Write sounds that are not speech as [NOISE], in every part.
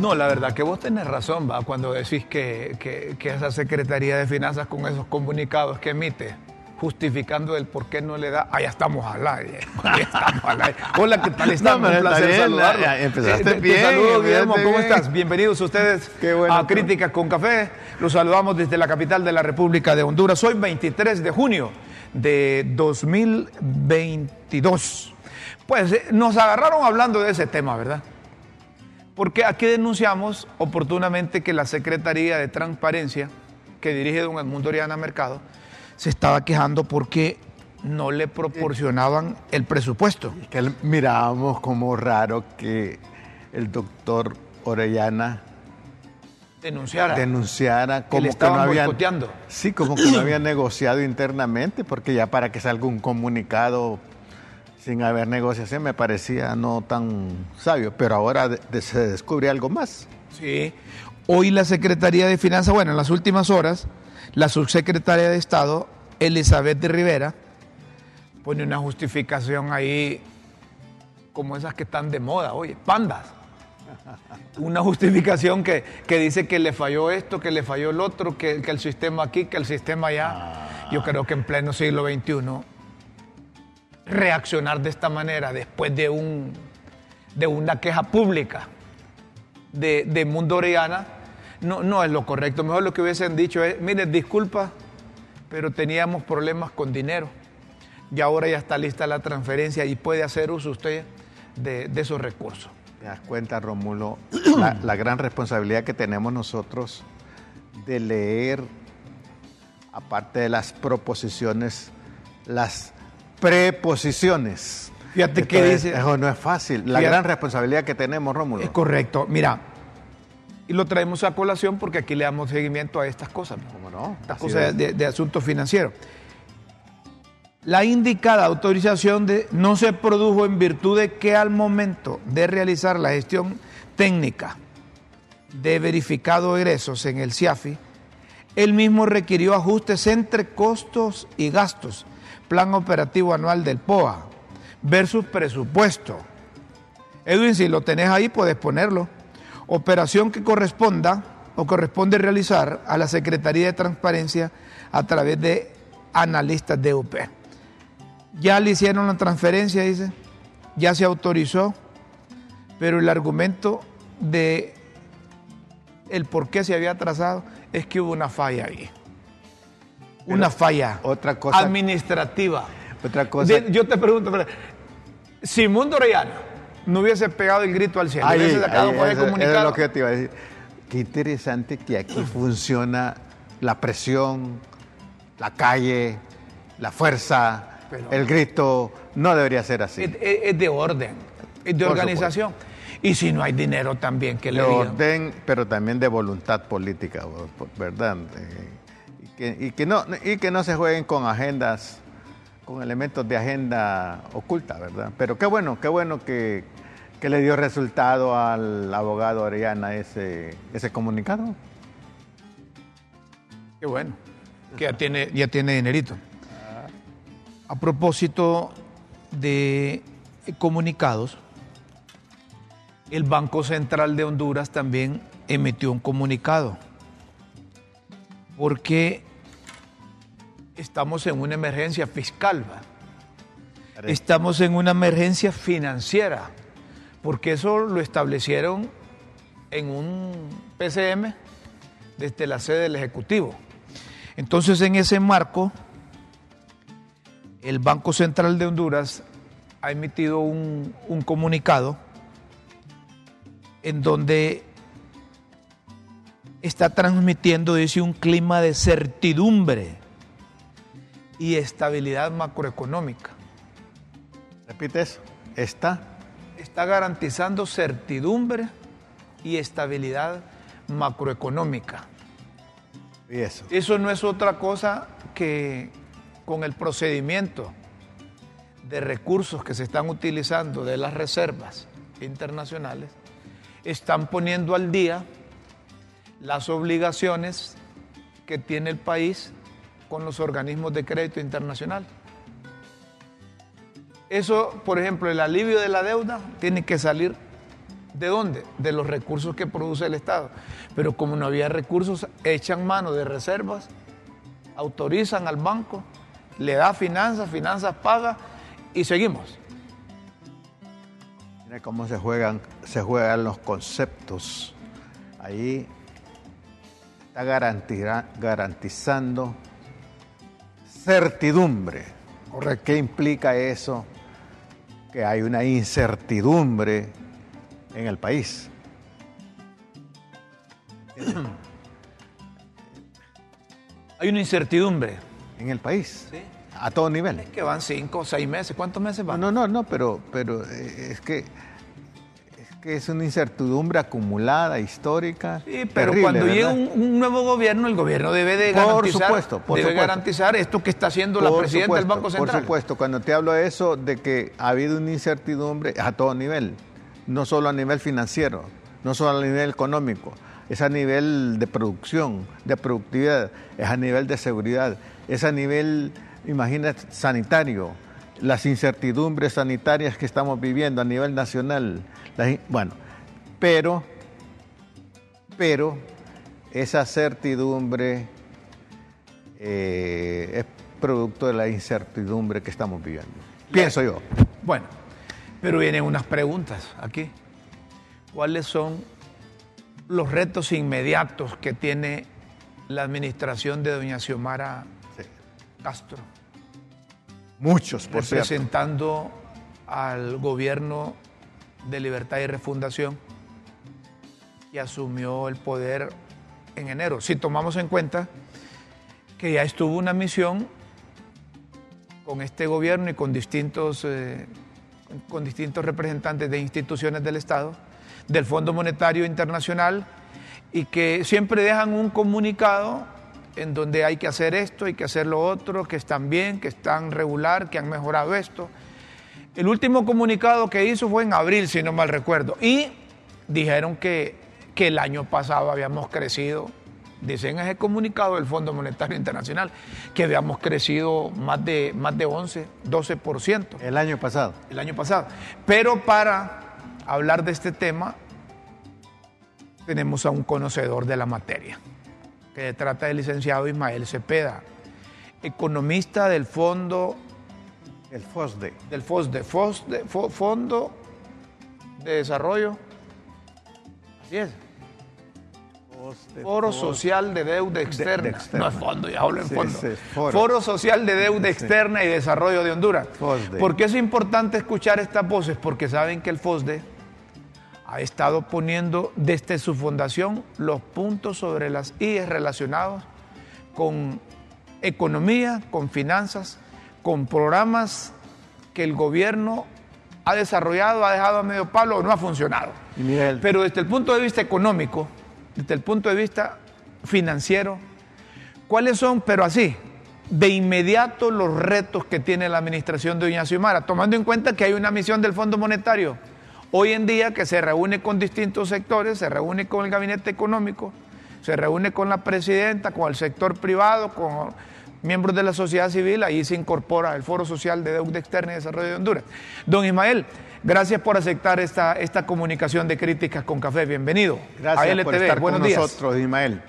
No, la verdad que vos tenés razón, va, cuando decís que, que, que esa Secretaría de Finanzas con esos comunicados que emite, justificando el por qué no le da. Ah, ya estamos al aire. [LAUGHS] Ya estamos al aire. Hola, ¿qué tal están? No, Un placer bien, ya empezaste Eh, te bien, saludo, Guillermo. ¿Cómo bien. estás? Bienvenidos ustedes bueno, a. Críticas con Café. Los saludamos desde la capital de la República de Honduras. Hoy, 23 de junio de 2022. Pues eh, nos agarraron hablando de ese tema, ¿verdad? Porque aquí denunciamos oportunamente que la Secretaría de Transparencia, que dirige don Edmundo Oriana Mercado, se estaba quejando porque no le proporcionaban el presupuesto. Que mirábamos como raro que el doctor Orellana Denunciara. denunciara como que, no había sí como que no había negociado internamente porque ya para que salga un comunicado sin haber negociación me parecía no tan sabio pero ahora de- de- se descubre algo más Sí. Hoy la Secretaría de Finanzas, bueno, en las últimas horas, la subsecretaria de Estado, Elizabeth de Rivera, pone una justificación ahí como esas que están de moda, oye, pandas. Una justificación que, que dice que le falló esto, que le falló el otro, que, que el sistema aquí, que el sistema allá. Yo creo que en pleno siglo XXI, reaccionar de esta manera después de, un, de una queja pública de, de Mundo Oriana no, no es lo correcto. Mejor lo que hubiesen dicho es, mire, disculpa, pero teníamos problemas con dinero. Y ahora ya está lista la transferencia y puede hacer uso usted de, de esos recursos. te das cuenta Rómulo [CLEARS THROAT] la, la gran responsabilidad que tenemos nosotros de leer aparte de las proposiciones las preposiciones Fíjate Esto es- dice. eso no es fácil la Fíjate. gran responsabilidad que tenemos Rómulo Es correcto. Mira, y lo traemos a colación porque aquí le damos seguimiento a estas cosas. ¿no? ¿Cómo no? Estas Así cosas es. de, de asuntos financieros. La indicada autorización de, no se produjo en virtud de que al momento de realizar la gestión técnica de verificado egresos en el CIAFI, el mismo requirió ajustes entre costos y gastos, plan operativo anual del POA versus presupuesto. Edwin, si lo tenés ahí, puedes ponerlo. Operación que corresponda o corresponde realizar a la Secretaría de Transparencia a través de analistas de UP. Ya le hicieron la transferencia, dice, ya se autorizó, pero el argumento de el por qué se había atrasado es que hubo una falla ahí. Una falla otra cosa- administrativa. Otra cosa. De- yo te pregunto, si Mundo Orellana no hubiese pegado el grito al cielo, Ahí, hubiese sacado ahí, ese eso- eso comunicado, es lo que te iba a decir. Qué interesante que aquí funciona la presión, la calle, la fuerza, Pero- el grito. No debería ser así. es, es- de orden, es de Por organización. Y si no hay dinero también que le de digan. orden, pero también de voluntad política, ¿verdad? Y que, no, y que no se jueguen con agendas, con elementos de agenda oculta, ¿verdad? Pero qué bueno, qué bueno que, que le dio resultado al abogado Orellana ese, ese comunicado. Qué bueno, que ya tiene, ya tiene dinerito. A propósito de comunicados, el Banco Central de Honduras también emitió un comunicado, porque estamos en una emergencia fiscal, estamos en una emergencia financiera, porque eso lo establecieron en un PCM desde la sede del Ejecutivo. Entonces, en ese marco, el Banco Central de Honduras ha emitido un, un comunicado en donde está transmitiendo, dice, un clima de certidumbre y estabilidad macroeconómica. Repite eso. Está. Está garantizando certidumbre y estabilidad macroeconómica. Y eso. Eso no es otra cosa que con el procedimiento de recursos que se están utilizando de las reservas internacionales, están poniendo al día las obligaciones que tiene el país con los organismos de crédito internacional. Eso, por ejemplo, el alivio de la deuda tiene que salir ¿De dónde? De los recursos que produce el Estado. Pero como no había recursos, echan mano de reservas, autorizan al banco, le da finanzas, finanzas paga y seguimos. Mira cómo se juegan, se juegan los conceptos. Ahí está garantizando certidumbre. ¿Qué implica eso? Que hay una incertidumbre en el país. Hay una incertidumbre. En el país. Sí. A todo nivel. Es que van cinco seis meses. ¿Cuántos meses van? No, no, no, pero, pero eh, es que que es una incertidumbre acumulada, histórica. Sí, pero cuando llega un, nuevo gobierno, el gobierno debe de garantizar, supuesto, debe garantizar esto que está haciendo la presidenta del Banco Central. Por supuesto, cuando te hablo de eso, de que ha habido una incertidumbre a todo nivel no solo a nivel financiero, no solo a nivel económico, es a nivel de producción, de productividad, es a nivel de seguridad, es a nivel, imagínate, sanitario, las incertidumbres sanitarias que estamos viviendo a nivel nacional. Bueno, pero, pero esa certidumbre eh, es producto de la incertidumbre que estamos viviendo. Pienso yo. Bueno, pero vienen unas preguntas aquí. ¿Cuáles son los retos inmediatos que tiene la administración de doña Xiomara Castro? Muchos, por Representando al gobierno de Libertad y Refundación y asumió el poder en enero. Si tomamos en cuenta que ya estuvo una misión con este gobierno y con distintos eh, con distintos representantes de instituciones del Estado, del Fondo Monetario Internacional, y que siempre dejan un comunicado en donde hay que hacer esto, hay que hacer lo otro, que están bien, que están regular, que han mejorado esto. El último comunicado que hizo fue en abril, si no mal recuerdo, y dijeron que, que el año pasado habíamos crecido dicen ese comunicado del Fondo Monetario Internacional que habíamos crecido más de, más de 11, 12%. El año pasado. El año pasado. Pero para hablar de este tema, tenemos a un conocedor de la materia, que trata del licenciado Ismael Cepeda, economista del Fondo... El FOSDE. Del FOSDE, FOSDE Fondo de Desarrollo. Así es. Foro Social de Deuda Externa. No es fondo, ya hablo en fondo. foro. Social de Deuda Externa y Desarrollo de Honduras. ¿Por qué es importante escuchar estas voces? Porque saben que el FOSDE ha estado poniendo desde su fundación los puntos sobre las IES relacionados con economía, con finanzas, con programas que el gobierno ha desarrollado, ha dejado a medio palo o no ha funcionado. Pero desde el punto de vista económico, desde el punto de vista financiero, cuáles son, pero así, de inmediato los retos que tiene la administración de Doña Xiomara, tomando en cuenta que hay una misión del Fondo Monetario hoy en día que se reúne con distintos sectores, se reúne con el gabinete económico, se reúne con la presidenta, con el sector privado, con miembros de la sociedad civil, ahí se incorpora el Foro Social de Deuda Externa y Desarrollo de Honduras. Don Ismael, Gracias por aceptar esta, esta comunicación de críticas con Café. Bienvenido Gracias a por estar con nosotros, Ismael.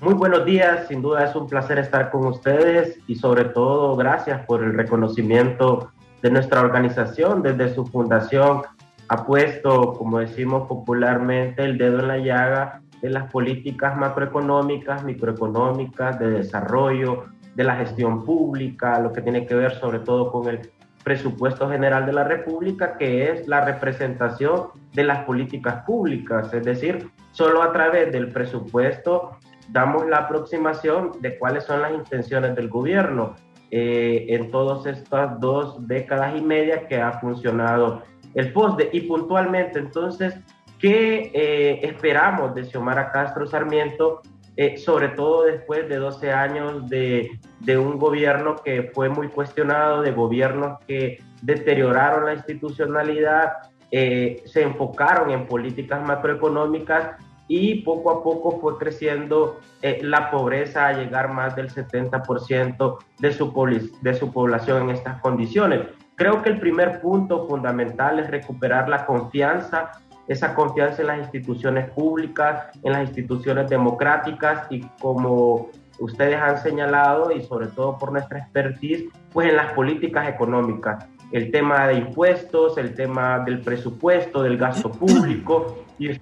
Muy buenos días, sin duda es un placer estar con ustedes y sobre todo gracias por el reconocimiento de nuestra organización desde su fundación. Ha puesto, como decimos popularmente, el dedo en la llaga de las políticas macroeconómicas, microeconómicas, de desarrollo, de la gestión pública, lo que tiene que ver sobre todo con el presupuesto general de la República, que es la representación de las políticas públicas, es decir, solo a través del presupuesto damos la aproximación de cuáles son las intenciones del gobierno eh, en todas estas dos décadas y media que ha funcionado el FOSDE. Y puntualmente, entonces, ¿qué eh, esperamos de Xiomara Castro Sarmiento eh, sobre todo después de 12 años de, de, un gobierno que fue muy cuestionado, de gobiernos que deterioraron la institucionalidad, eh, se enfocaron en políticas macroeconómicas y poco a poco fue creciendo eh, la pobreza a llegar más del 70% de su, de su población en estas condiciones. Creo que el primer punto fundamental es recuperar la confianza esa confianza en las instituciones públicas, en las instituciones democráticas y como ustedes han señalado y sobre todo por nuestra expertise, pues en las políticas económicas. El tema de impuestos, el tema del presupuesto, del gasto [CLEARS THROAT] público y un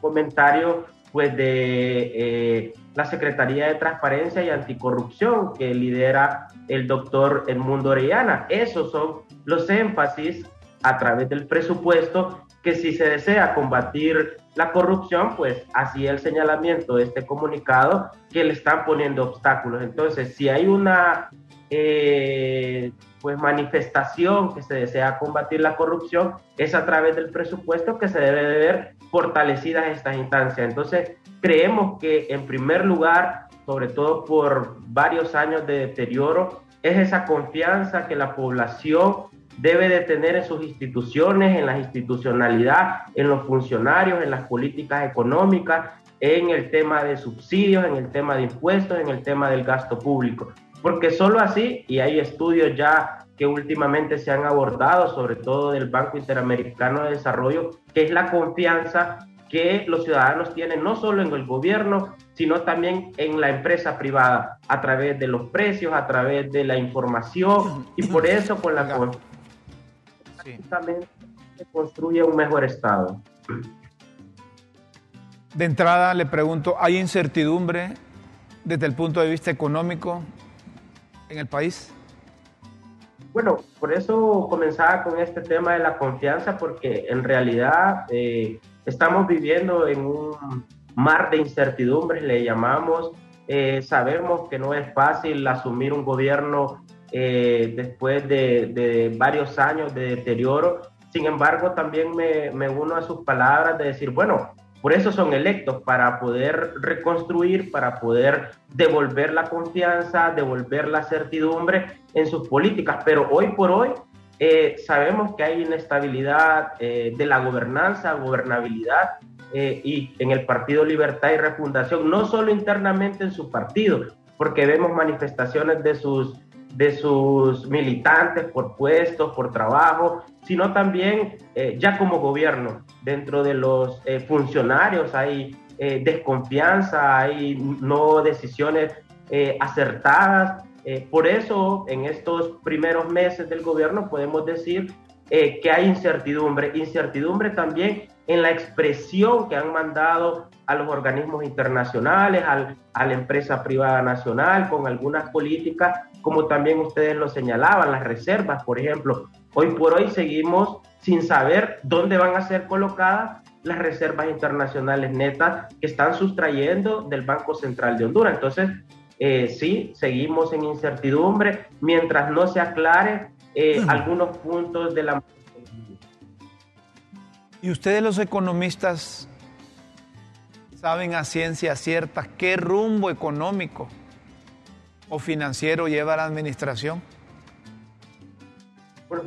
comentario pues de eh, la Secretaría de Transparencia y Anticorrupción que lidera el doctor Edmundo Orellana. Esos son los énfasis a través del presupuesto que si se desea combatir la corrupción, pues así el señalamiento de este comunicado que le están poniendo obstáculos. Entonces, si hay una eh, pues manifestación que se desea combatir la corrupción, es a través del presupuesto que se debe de ver fortalecidas estas instancias. Entonces, creemos que en primer lugar, sobre todo por varios años de deterioro, es esa confianza que la población debe de tener en sus instituciones, en la institucionalidad, en los funcionarios, en las políticas económicas, en el tema de subsidios, en el tema de impuestos, en el tema del gasto público. Porque solo así, y hay estudios ya que últimamente se han abordado, sobre todo del Banco Interamericano de Desarrollo, que es la confianza que los ciudadanos tienen no solo en el gobierno, sino también en la empresa privada, a través de los precios, a través de la información, y por eso con la confianza se construye un mejor Estado. De entrada le pregunto, ¿hay incertidumbre desde el punto de vista económico en el país? Bueno, por eso comenzaba con este tema de la confianza, porque en realidad eh, estamos viviendo en un mar de incertidumbres, le llamamos. Eh, sabemos que no es fácil asumir un gobierno eh, después de, varios años de deterioro. Sin embargo, también me, me uno a sus palabras de decir, bueno, por eso son electos, para poder reconstruir, para poder devolver la confianza, devolver la certidumbre en sus políticas. Pero hoy por hoy eh, sabemos que hay inestabilidad eh, de la gobernanza, gobernabilidad, y en el Partido Libertad y Refundación, no solo internamente en su partido, porque vemos manifestaciones de sus de sus militantes por puestos, por trabajo, sino también eh, ya como gobierno. Dentro de los eh, funcionarios hay eh, desconfianza, hay no decisiones acertadas. por eso, en estos primeros meses del gobierno podemos decir que hay incertidumbre, incertidumbre también en la expresión que han mandado a los organismos internacionales, a la empresa privada nacional, con algunas políticas, como también ustedes lo señalaban, las reservas, por ejemplo. Hoy por hoy seguimos sin saber dónde van a ser colocadas las reservas internacionales netas que están sustrayendo del Banco Central de Honduras. Entonces, eh, sí, seguimos en incertidumbre mientras no se aclare eh, algunos puntos de la ¿Y ustedes los economistas saben a ciencia cierta qué rumbo económico o financiero lleva la administración?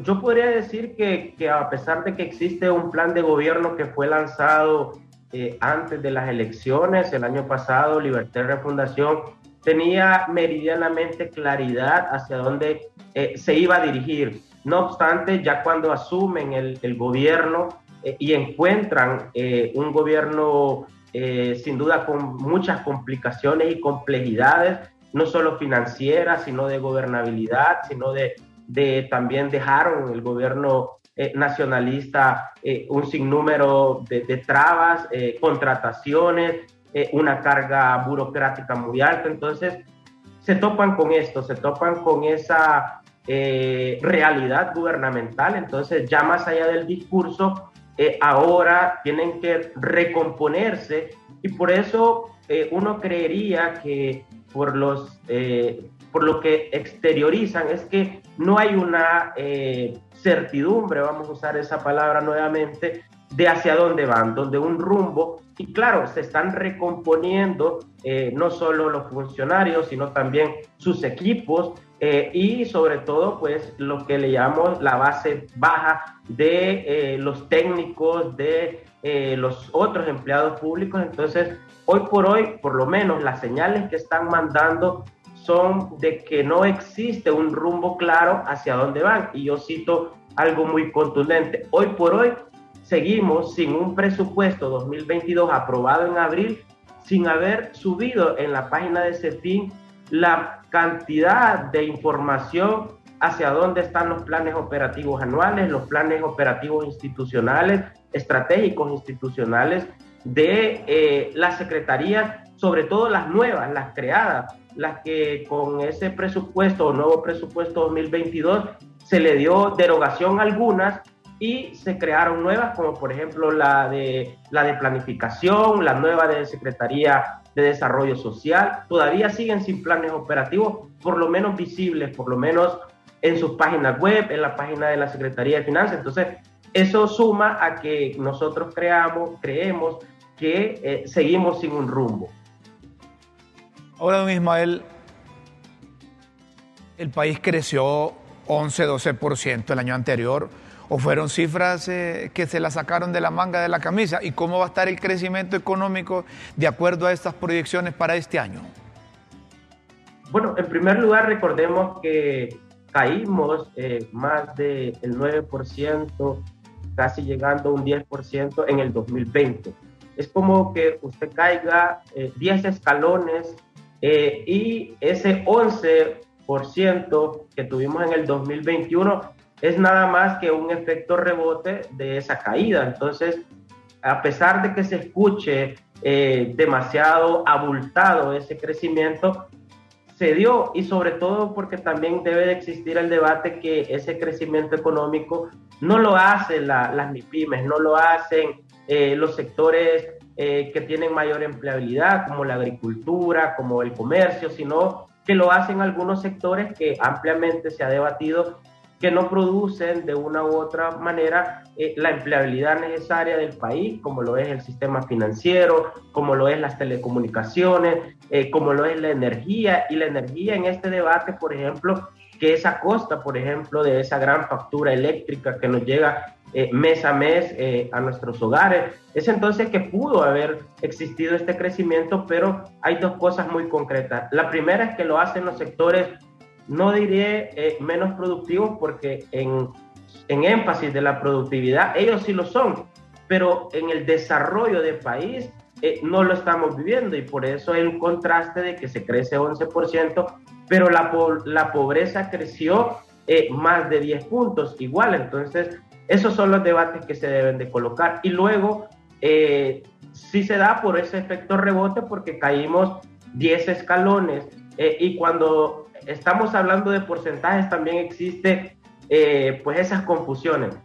Yo podría decir que, que, a pesar de que existe un plan de gobierno que fue lanzado eh, antes de las elecciones, el año pasado, Libertad y Refundación tenía meridianamente claridad hacia dónde eh, se iba a dirigir. No obstante, ya cuando asumen el, gobierno, eh, y encuentran un gobierno eh, sin duda con muchas complicaciones y complejidades, no solo financieras, sino de gobernabilidad, sino de, de también dejaron el gobierno nacionalista un sinnúmero de, de trabas, contrataciones, una carga burocrática muy alta. Entonces, se topan con esto, se topan con esa realidad gubernamental. Entonces, ya más allá del discurso, eh, ahora tienen que recomponerse y por eso eh, uno creería que por, los, eh, por lo que exteriorizan es que no hay una certidumbre, vamos a usar esa palabra nuevamente, de hacia dónde van, donde un rumbo, y claro, se están recomponiendo no solo los funcionarios, sino también sus equipos, eh, y sobre todo pues lo que le llamamos la base baja de eh, los técnicos, de eh, los otros empleados públicos. Entonces, hoy por hoy, por lo menos las señales que están mandando son de que no existe un rumbo claro hacia dónde van. Y yo cito algo muy contundente. Hoy por hoy seguimos sin un presupuesto 2022 aprobado en abril, sin haber subido en la página de CEFIN la cantidad de información hacia dónde están los planes operativos anuales, los planes operativos institucionales, estratégicos institucionales de eh, las secretarías, sobre todo las nuevas, las creadas, las que con ese presupuesto o nuevo presupuesto 2022 se le dio derogación a algunas y se crearon nuevas, como por ejemplo la de, la de planificación, la nueva de Secretaría de Desarrollo Social. Todavía siguen sin planes operativos, por lo menos visibles, por lo menos en sus páginas web, en la página de la Secretaría de Finanzas. Entonces, eso suma a que nosotros creamos, creemos que eh, seguimos sin un rumbo. Ahora, don Ismael, el país creció 11-12% el año anterior, o fueron cifras eh, que se la sacaron de la manga de la camisa, y cómo va a estar el crecimiento económico de acuerdo a estas proyecciones para este año. Bueno, en primer lugar, recordemos que caímos eh, más del 9%, casi llegando a un 10% en el 2020. Es como que usted caiga 10 escalones eh, y ese 11% que tuvimos en el 2021 es nada más que un efecto rebote de esa caída. Entonces, a pesar de que se escuche eh, demasiado abultado ese crecimiento, se dio y sobre todo porque también debe de existir el debate que ese crecimiento económico no lo hacen las MIPIMES, no lo hacen eh, los sectores eh, que tienen mayor empleabilidad, como la agricultura, como el comercio, sino que lo hacen algunos sectores que ampliamente se ha debatido que no producen de una u otra manera eh, la empleabilidad necesaria del país, como lo es el sistema financiero, como lo es las telecomunicaciones, eh, como lo es la energía. Y la energía en este debate, por ejemplo, que es a costa, por ejemplo, de esa gran factura eléctrica que nos llega eh, mes a mes eh, a nuestros hogares. Es entonces que pudo haber existido este crecimiento, pero hay dos cosas muy concretas. La primera es que lo hacen los sectores, no diré eh, menos productivos, porque en, en énfasis de la productividad, ellos sí lo son, pero en el desarrollo del país no lo estamos viviendo y por eso hay contraste de que se crece 11%, pero la, la pobreza creció más de 10 puntos igual. Entonces, esos son los debates que se deben de colocar. Y luego, eh, sí se da por ese efecto rebote porque caímos 10 escalones. Eh, y cuando estamos hablando de porcentajes, también existe eh, pues esas confusiones.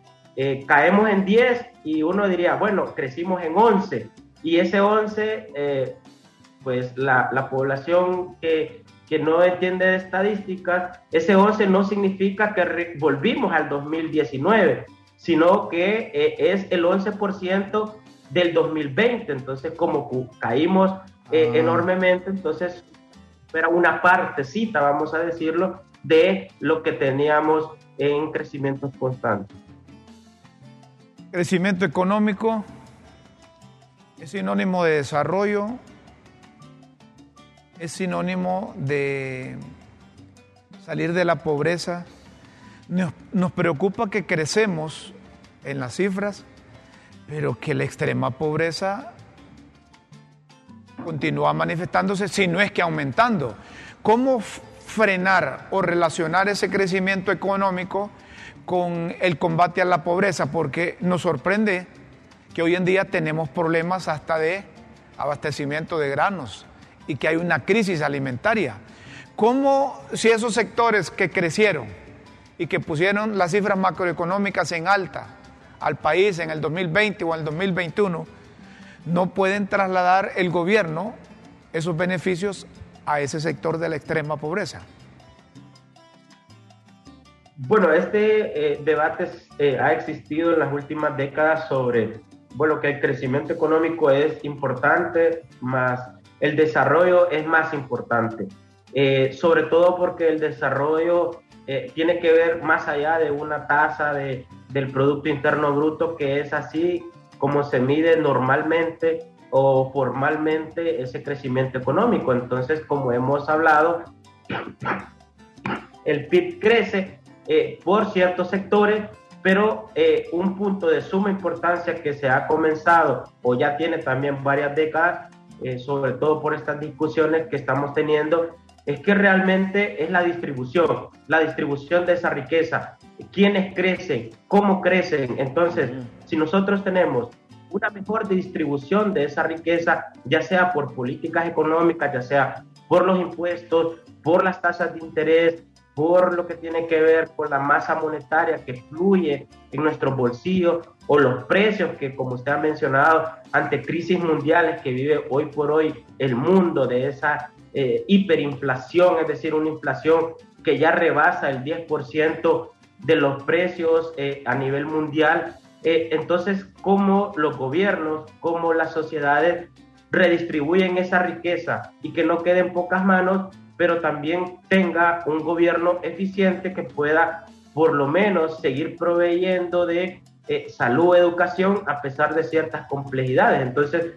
caemos en 10 y uno diría, bueno, crecimos en 11. Y ese 11, pues la, la población que, que no entiende de estadísticas, ese 11 no significa que volvimos al 2019 sino que eh, es el 11% del 2020. Entonces, como caímos eh, ah. enormemente, entonces era una partecita, vamos a decirlo, de lo que teníamos en crecimientos constantes. Crecimiento económico es sinónimo de desarrollo, es sinónimo de salir de la pobreza, nos, preocupa que crecemos en las cifras, pero que la extrema pobreza continúa manifestándose, si no es que aumentando. ¿Cómo frenar o relacionar ese crecimiento económico con el combate a la pobreza? Porque nos sorprende que hoy en día tenemos problemas hasta de abastecimiento de granos y que hay una crisis alimentaria. ¿Cómo si esos sectores que crecieron, y que pusieron las cifras macroeconómicas en alta al país en el 2020 o en el 2021, no pueden trasladar el gobierno esos beneficios a ese sector de la extrema pobreza. Bueno, este eh, debate eh, ha existido en las últimas décadas sobre, bueno, que el crecimiento económico es importante, más el desarrollo es más importante. Eh, sobre todo porque el desarrollo tiene que ver más allá de una tasa de, del Producto Interno Bruto que es así como se mide normalmente o formalmente ese crecimiento económico. Entonces, como hemos hablado, el PIB crece eh, por ciertos sectores, pero eh, un punto de suma importancia que se ha comenzado o ya tiene también varias décadas, eh, sobre todo por estas discusiones que estamos teniendo, es que realmente es la distribución, la distribución de esa riqueza, quiénes crecen, cómo crecen. Entonces, si nosotros tenemos una mejor distribución de esa riqueza, ya sea por políticas económicas, ya sea por los impuestos, por las tasas de interés, por lo que tiene que ver con la masa monetaria que fluye en nuestros bolsillos o los precios que, como usted ha mencionado, ante crisis mundiales que vive hoy por hoy el mundo de esa eh, hiperinflación, es decir, una inflación que ya rebasa el 10% de los precios eh, a nivel mundial. Eh, entonces, ¿cómo los gobiernos, cómo las sociedades redistribuyen esa riqueza y que no quede en pocas manos, pero también tenga un gobierno eficiente que pueda por lo menos seguir proveyendo de eh, salud, educación, a pesar de ciertas complejidades. Entonces,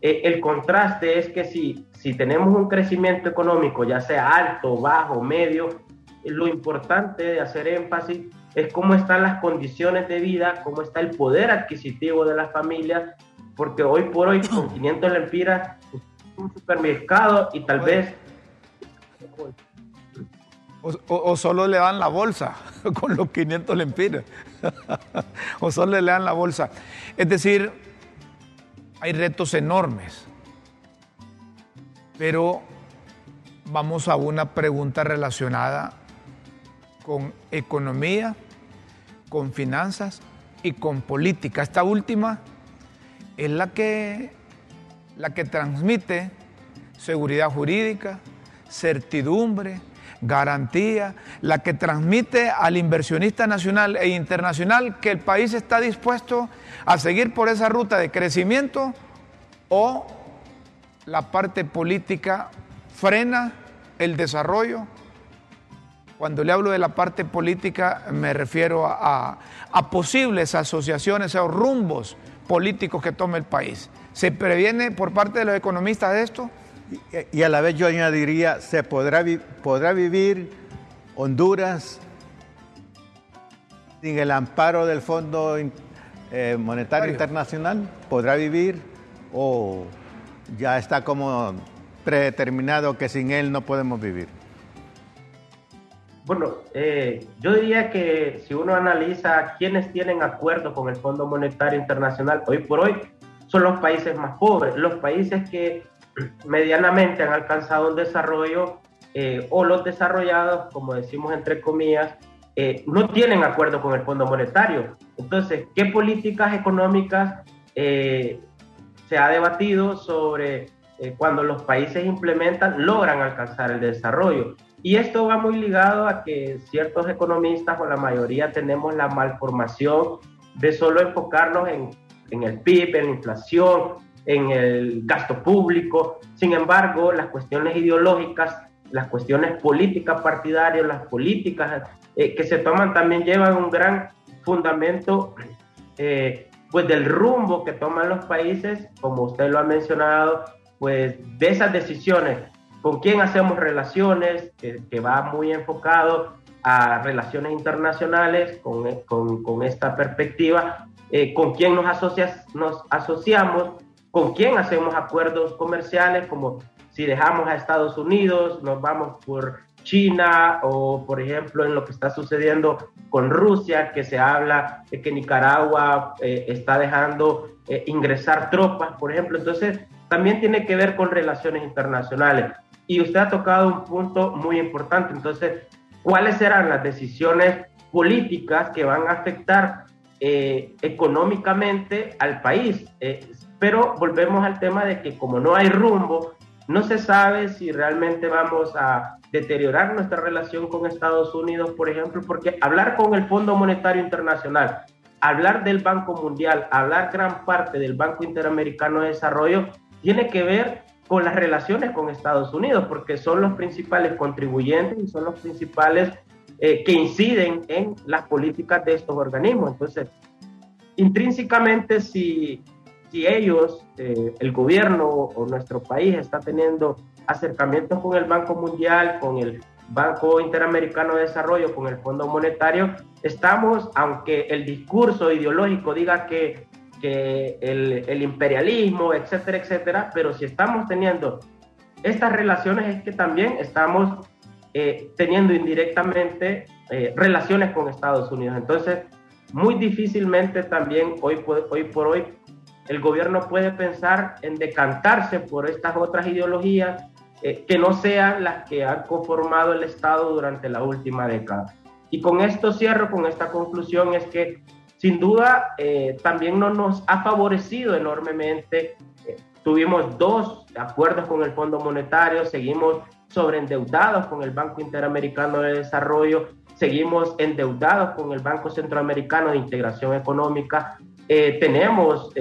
el contraste es que si, si tenemos un crecimiento económico, ya sea alto, bajo, medio, lo importante de hacer énfasis es cómo están las condiciones de vida, cómo está el poder adquisitivo de las familias, porque hoy por hoy con [CLEARS THROAT] 500 lempiras, un supermercado y tal vez... O, solo le dan la bolsa [LAUGHS] con los 500 lempiras. [LAUGHS] o solo le dan la bolsa. Es decir, hay retos enormes. Pero vamos a una pregunta relacionada con economía, con finanzas y con política. Esta última es la que, la que transmite seguridad jurídica, certidumbre, garantía, la que transmite al inversionista nacional e internacional que el país está dispuesto a seguir por esa ruta de crecimiento o la parte política frena el desarrollo cuando le hablo de la parte política me refiero a, posibles asociaciones o rumbos políticos que tome el país. ¿Se previene por parte de los economistas de esto? Y, a la vez yo añadiría, ¿se podrá, podrá vivir Honduras sin el amparo del Fondo eh, Monetario Internacional? ¿Podrá vivir o ya está como predeterminado que sin él no podemos vivir? Bueno, eh, yo diría que si uno analiza quiénes tienen acuerdo con el Fondo Monetario Internacional hoy por hoy, son los países más pobres, los países que [CLEARS THROAT] medianamente han alcanzado un desarrollo eh, o los desarrollados, como decimos entre comillas, eh, no tienen acuerdo con el Fondo Monetario. Entonces, ¿qué políticas económicas se ha debatido sobre cuando los países implementan, logran alcanzar el desarrollo? Y esto va muy ligado a que ciertos economistas o la mayoría tenemos la malformación de solo enfocarnos en, en el PIB, en la inflación, en el gasto público. Sin embargo, las cuestiones ideológicas, las cuestiones políticas partidarias, las políticas eh, que se toman también llevan un gran fundamento eh, pues del rumbo que toman los países, como usted lo ha mencionado, pues de esas decisiones con quién hacemos relaciones, que, va muy enfocado a relaciones internacionales con, con, con esta perspectiva, eh, con quién nos, asocias, nos asociamos, con quién hacemos acuerdos comerciales, como si dejamos a Estados Unidos, nos vamos por China o, por ejemplo, en lo que está sucediendo con Rusia, que se habla de que Nicaragua eh, está dejando eh, ingresar tropas, por ejemplo. Entonces, también tiene que ver con relaciones internacionales. Y usted ha tocado un punto muy importante. Entonces, ¿cuáles serán las decisiones políticas que van a afectar eh, económicamente al país? Eh, pero volvemos al tema de que como no hay rumbo, no se sabe si realmente vamos a deteriorar nuestra relación con Estados Unidos, por ejemplo, porque hablar con el Fondo Monetario Internacional, hablar del Banco Mundial, hablar gran parte del Banco Interamericano de Desarrollo, tiene que ver con las relaciones con Estados Unidos, porque son los principales contribuyentes y son los principales eh, que inciden en las políticas de estos organismos. Entonces, intrínsecamente, si, si ellos, eh, el gobierno o nuestro país está teniendo acercamientos con el Banco Mundial, con el Banco Interamericano de Desarrollo, con el Fondo Monetario, estamos, aunque el discurso ideológico diga que, que el, el, imperialismo, etcétera, etcétera, pero si estamos teniendo estas relaciones es que también estamos eh, teniendo indirectamente eh, relaciones con Estados Unidos. Entonces, muy difícilmente también hoy, hoy por hoy el gobierno puede pensar en decantarse por estas otras ideologías eh, que no sean las que han conformado el Estado durante la última década. Y con esto cierro, con esta conclusión, es que sin duda eh, también no nos ha favorecido enormemente. Eh, tuvimos dos acuerdos con el Fondo Monetario, seguimos sobreendeudados con el Banco Interamericano de Desarrollo, seguimos endeudados con el Banco Centroamericano de Integración Económica, eh, tenemos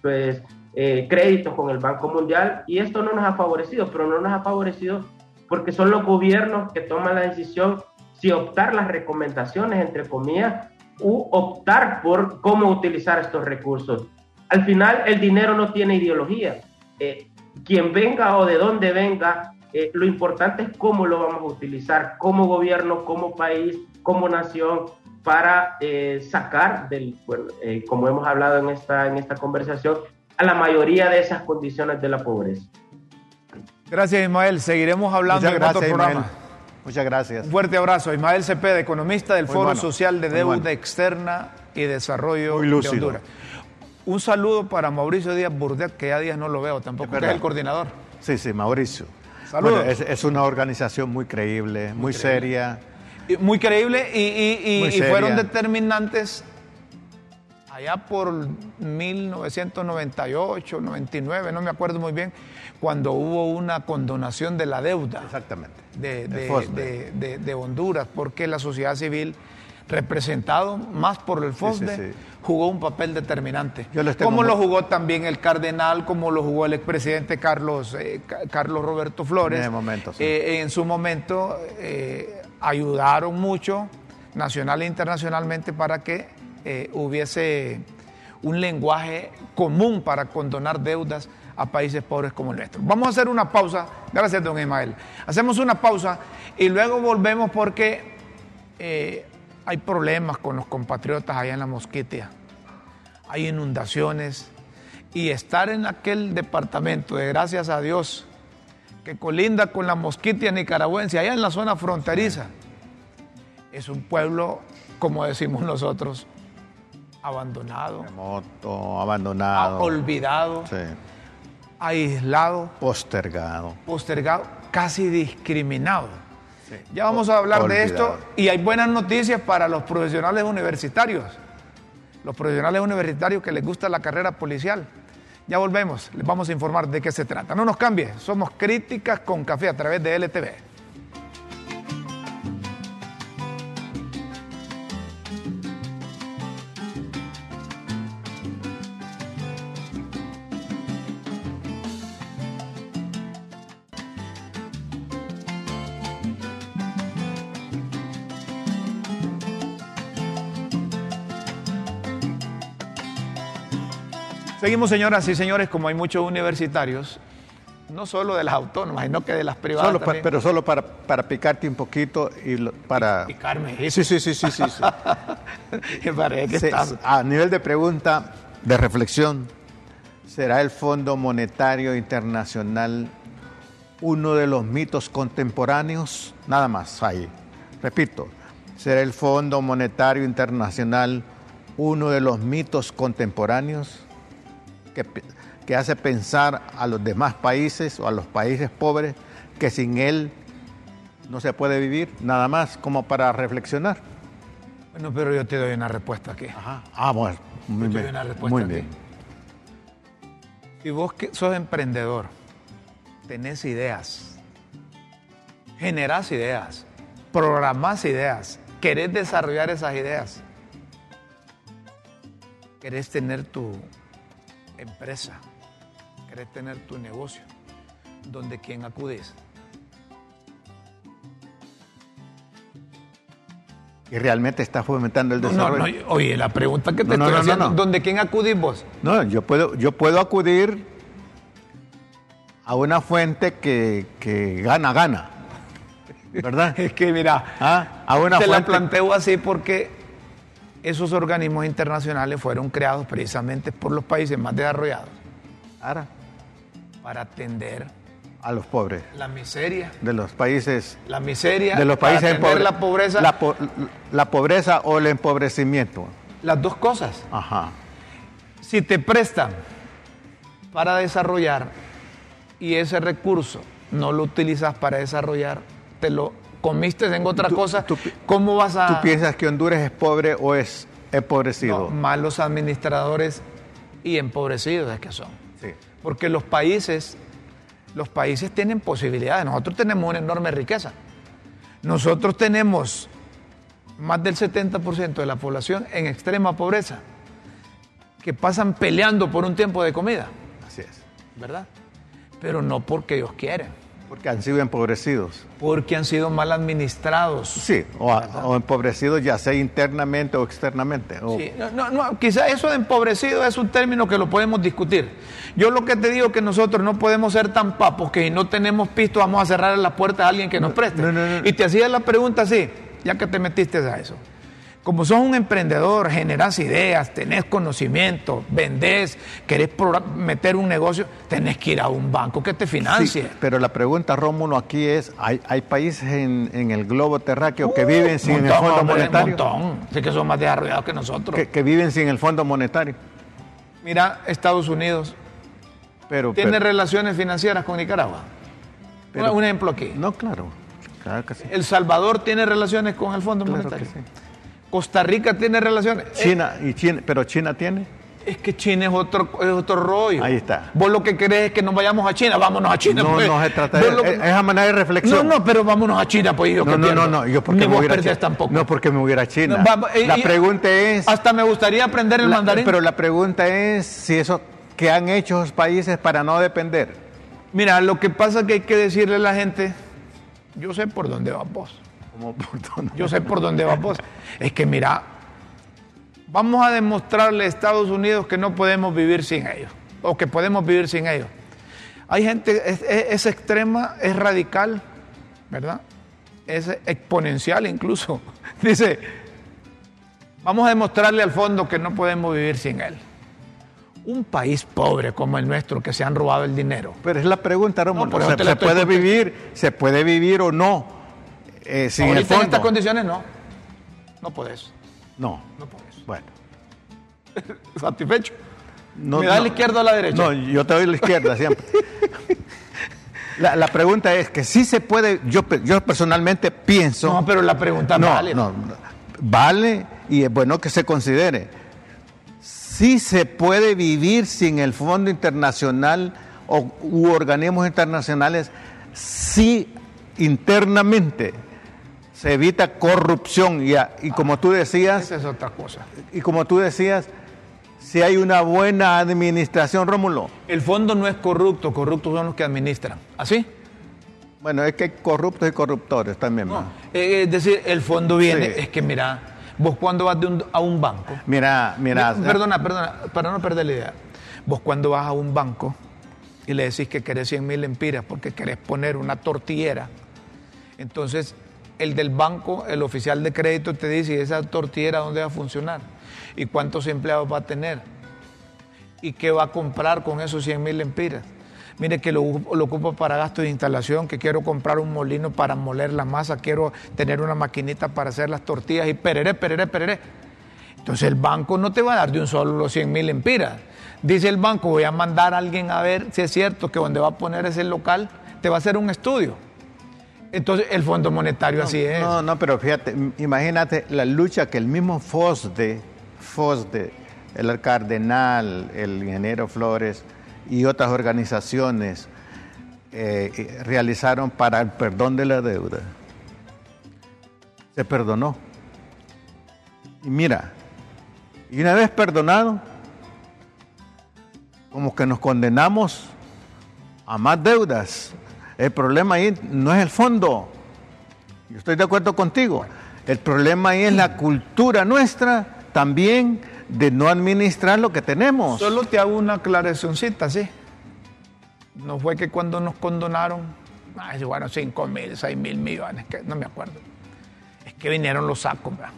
pues, créditos con el Banco Mundial y esto no nos ha favorecido, pero no nos ha favorecido porque son los gobiernos que toman la decisión si optar las recomendaciones, entre comillas, u optar por cómo utilizar estos recursos. Al final, el dinero no tiene ideología. quien venga o de dónde venga, lo importante es cómo lo vamos a utilizar como gobierno, como país, como nación, para eh, sacar del, eh, como hemos hablado en esta, en esta conversación, a la mayoría de esas condiciones de la pobreza. Gracias, Ismael. Seguiremos hablando Muchas en gracias, otro programa. Ismael. Muchas gracias. Un fuerte abrazo. Ismael Cepeda, economista del Muy Foro bueno, Social de muy Deuda bueno. Externa y Desarrollo de. Honduras. Un saludo para Mauricio Díaz Burdet, que ya días no lo veo tampoco, Es que es el coordinador. Sí, sí, Mauricio. Saludos. Bueno, es, es una organización muy creíble, muy, seria. Muy creíble y, y- y- Muy y fueron determinantes allá por 1998, 99, no me acuerdo muy bien, cuando hubo una condonación de la deuda. Exactamente. de, Honduras, porque la sociedad civil, representado más por el FOSDE, sí. jugó un papel determinante. Como lo jugó también el cardenal, como lo jugó el expresidente Carlos, eh, Ca- Carlos Roberto Flores. En momento, sí. Eh, en su momento eh, ayudaron mucho, nacional e internacionalmente, para que eh, hubiese un lenguaje común para condonar deudas a países pobres como el nuestro. Vamos a hacer una pausa. Gracias, don Ismael. Hacemos una pausa y luego volvemos porque eh, hay problemas con los compatriotas allá en la Mosquitia. Hay inundaciones y estar en aquel departamento de gracias a Dios que colinda con la Mosquitia nicaragüense, allá en la zona fronteriza, es un pueblo, como decimos nosotros, abandonado, Remoto, abandonado. olvidado, Sí. aislado, Postergado. postergado, casi discriminado. Ya vamos a hablar de esto Olvidado. y hay buenas noticias para los profesionales universitarios. Los profesionales universitarios que les gusta la carrera policial. Ya volvemos, les vamos a informar de qué se trata. No nos cambie, somos Críticas con Café a través de LTV. Seguimos, señoras y señores, como hay muchos universitarios, no solo de las autónomas, sino que de las privadas. Solo pero solo para, para picarte un poquito y lo- para... Picarme, Sí, sí, sí, sí, sí. sí. [LAUGHS] Me parece que Se- estás- a nivel de pregunta, de reflexión, ¿será el Fondo Monetario Internacional uno de los mitos contemporáneos? Nada más ahí. Repito, ¿será el Fondo Monetario Internacional uno de los mitos contemporáneos que, hace pensar a los demás países o a los países pobres que sin él no se puede vivir? Nada más como para reflexionar. Bueno, pero yo te doy una respuesta aquí. Ajá. Ah, bueno. Muy Yo te doy una respuesta Muy aquí. bien. Si vos que sos emprendedor, tenés ideas, generás ideas, programás ideas, querés desarrollar esas ideas, querés tener tu empresa, querés tener tu negocio, donde quién acudís. Y realmente está fomentando el No, no, desarrollo. no, oye, la pregunta que te No, estoy haciendo. ¿dónde quién acudís vos? No, yo puedo, yo puedo acudir a una fuente que, que gana, gana. ¿verdad? [LAUGHS] Es que mira, Ah, a una te la fuente- planteo así porque esos organismos internacionales fueron creados precisamente por los países más desarrollados Ahora, para atender a los pobres la miseria, de los países la miseria, de los países la pobreza, la, po- la pobreza o el empobrecimiento. las dos cosas. Ajá. Si te prestan para desarrollar y ese recurso no lo utilizas para desarrollar, te lo comiste en otra Tú- cosa, tú ¿cómo vas a...? ¿Tú piensas que Honduras es pobre o es empobrecido? No, malos administradores y empobrecidos es que son. Sí. Porque los países, los países tienen posibilidades. Nosotros tenemos una enorme riqueza. Nosotros tenemos más del 70% de la población en extrema pobreza, que pasan peleando por un tiempo de comida, Así es. ¿verdad? Pero no porque ellos quieren, Porque han sido empobrecidos. porque han sido mal administrados. Sí, o, o empobrecidos ya sea internamente o externamente. o- Sí, no, no, no, quizá eso de empobrecido es un término que lo podemos discutir. Yo lo que te digo es que nosotros no podemos ser tan papos que si no tenemos pisto vamos a cerrar las puertas a alguien que nos preste. no, no, no. Y te hacía la pregunta así, ya que te metiste a eso. Como sos un emprendedor, generas ideas, tenés conocimiento, vendés, querés meter un negocio, tenés que ir a un banco que te financie. Sí, pero la pregunta, Rómulo, aquí es, ¿hay, hay países en, en el globo terráqueo que viven sin el Fondo hombre, Monetario? montón. Sí que son más desarrollados que nosotros. Que, que viven sin el Fondo Monetario. Mira, Estados Unidos Pero, tiene pero- relaciones financieras con Nicaragua. Pero- un ejemplo aquí. No, claro. Claro que sí. El Salvador tiene relaciones con el Fondo Claro Monetario. que sí. Costa Rica tiene relaciones. China, y China, pero China tiene. Es que China es otro, es otro rollo. Ahí está. Vos lo que querés es que nos vayamos a China, vámonos a China. No, pues. no se trata Vos de lo que- es, a manera de No, reflexión. no, pero vámonos a China, pues yo no, que no, no, no, yo porque Ni me voy a China. tampoco. No, porque me voy a ir a China. No, va- eh, la pregunta es, Hasta me gustaría aprender el la- mandarín. pero la pregunta es si eso que han hecho esos países para no depender. Mira, lo que pasa es que hay que decirle a la gente, yo sé por dónde vas vos. Como por dónde- Yo sé por dónde vas vos. [LAUGHS] Es que mira, vamos a demostrarle a Estados Unidos que no podemos vivir sin ellos, o que podemos vivir sin ellos. Hay gente, es, es- es extrema, es radical, ¿verdad? Es exponencial incluso. [LAUGHS] Dice, vamos a demostrarle al fondo que no podemos vivir sin él. Un país pobre como el nuestro, que se han robado el dinero. Pero es la pregunta, Rómulo. No, ¿Se, se puede vivir, se puede vivir o no eh, sin el Ahorita en estas condiciones no. No podés, No. no podés. Bueno. [LAUGHS] ¿Satisfecho? No, ¿Me da no. la izquierda o a la derecha? No, yo te doy la izquierda siempre. [LAUGHS] La, la pregunta es que sí se puede, yo, pe- yo personalmente pienso... No, pero la pregunta no, vale. no, vale y es bueno que se considere. Sí se puede vivir sin el Fondo Internacional o, u organismos internacionales si internamente se evita corrupción y, a- y como tú decías, Esa es otra cosa. y como tú decías, si hay una buena administración, Rómulo. El fondo no es corrupto, corruptos son los que administran. ¿Así? Bueno, es que hay corruptos y corruptores también. ¿no? Eh, es decir, el fondo viene, Sí. es que mira, vos cuando vas de un- a un banco, Mira, mira. perdona, perdona, para no perder la idea, vos cuando vas a un banco y le decís que querés 100 mil empiras porque querés poner una tortillera, entonces el del banco, el oficial de crédito te dice, ¿y esa tortillera dónde va a funcionar? ¿Y cuántos empleados va a tener? ¿Y qué va a comprar con esos 100 mil empiras? Mire que lo, lo ocupo para gasto de instalación, que quiero comprar un molino para moler la masa, quiero tener una maquinita para hacer las tortillas y pereré, pereré, pereré. Entonces el banco no te va a dar de un solo los 100 mil empiras. Dice el banco, voy a mandar a alguien a ver si es cierto que donde va a poner ese local te va a hacer un estudio. Entonces el Fondo Monetario así es. No, no, pero fíjate, imagínate la lucha que el mismo FOSDE, FOSDE, el Cardenal, el ingeniero Flores y otras organizaciones eh, eh, realizaron para el perdón de la deuda. Se perdonó. Y mira, y una vez perdonado, como que nos condenamos a más deudas. El problema ahí no es el fondo. Yo estoy de acuerdo contigo. El problema ahí es la cultura nuestra también de no administrar lo que tenemos. Solo te hago una aclaracióncita, sí. No fue que cuando nos condonaron, Ah, bueno, 5 mil, 6 mil millones, que no me acuerdo. Es que vinieron los sacos, ¿verdad?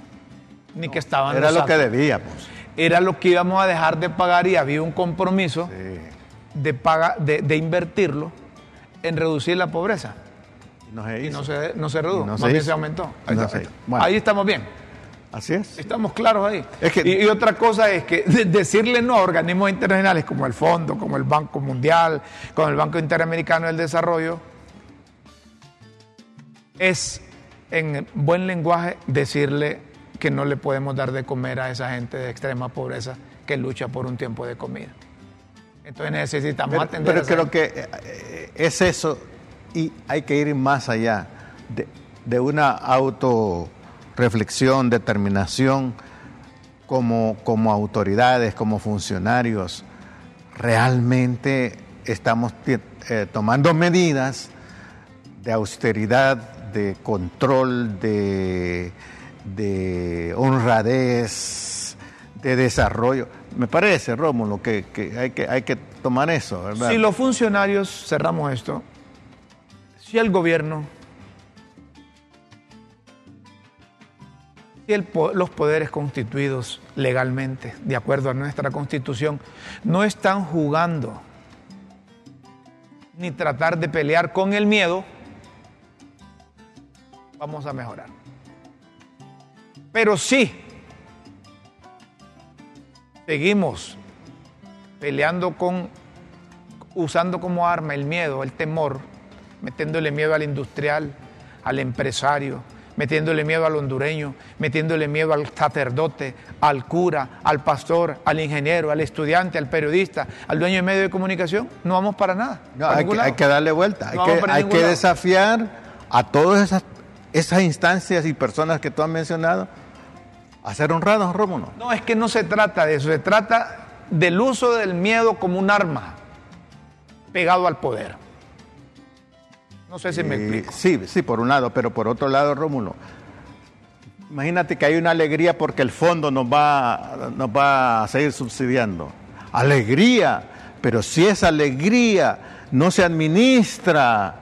Ni que estaban Era los lo que debíamos. Era lo que íbamos a dejar de pagar y había un compromiso de, paga, de, de invertirlo en reducir la pobreza. Y no se Y no se, no se redujo, no más se bien hizo. se aumentó. Ahí, no está- se hizo. Bueno. ahí estamos bien. Así es. Estamos claros ahí. Es que- y, y otra cosa es que de- decirle no a organismos internacionales como el Fondo, como el Banco Mundial, como el Banco Interamericano del Desarrollo, es en buen lenguaje decirle que no le podemos dar de comer a esa gente de extrema pobreza que lucha por un tiempo de comida. Entonces necesitamos Pero, atender pero creo que eh, es eso y hay que ir más allá de, de una autorreflexión, determinación como, como autoridades, como funcionarios. Realmente estamos eh, tomando medidas de austeridad, de control, de, de honradez, de desarrollo. Me parece, Rómulo, que, que hay que tomar eso, ¿verdad? Si los funcionarios, cerramos esto, si el gobierno, si los poderes constituidos legalmente, de acuerdo a nuestra constitución, no están jugando ni tratar de pelear con el miedo, vamos a mejorar. Pero sí, seguimos peleando con, usando como arma el miedo, el temor, metiéndole miedo al industrial, al empresario, metiéndole miedo al hondureño, metiéndole miedo al sacerdote, al cura, al pastor, al ingeniero, al estudiante, al periodista, al dueño de medio de comunicación, no vamos para nada. No, para hay, que, lado. hay que darle vuelta, hay No que, hay desafiar a todas esas, esas instancias y personas que tú has mencionado a ser honrados, Rómulo. No, es que no se trata de eso, se trata del uso del miedo como un arma pegado al poder. No sé si me Y- explico. sí, sí, por un lado, pero por otro lado, Rómulo, imagínate que hay una alegría porque el fondo nos va, nos va a seguir subsidiando. Alegría, pero si esa alegría no se administra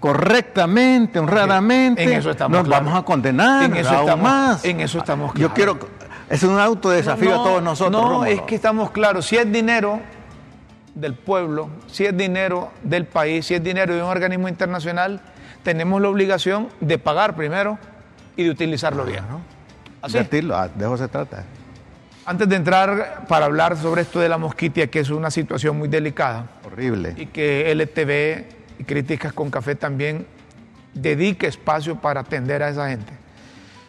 correctamente, honradamente, en eso estamos nos vamos a condenar En eso estamos- más. en eso estamos Yo claros. quiero, es un autodesafío No, a todos nosotros. No, Rómulo. es que estamos claros. Si es dinero del pueblo, si es dinero del país, si es dinero de un organismo internacional, tenemos la obligación de pagar primero y de utilizarlo bien. Así. Invertirlo, ah, de eso se trata. Antes de entrar para hablar sobre esto de la mosquitia, que es una situación muy delicada, Horrible. y que LTV y Críticas con Café también dedique espacio para atender a esa gente.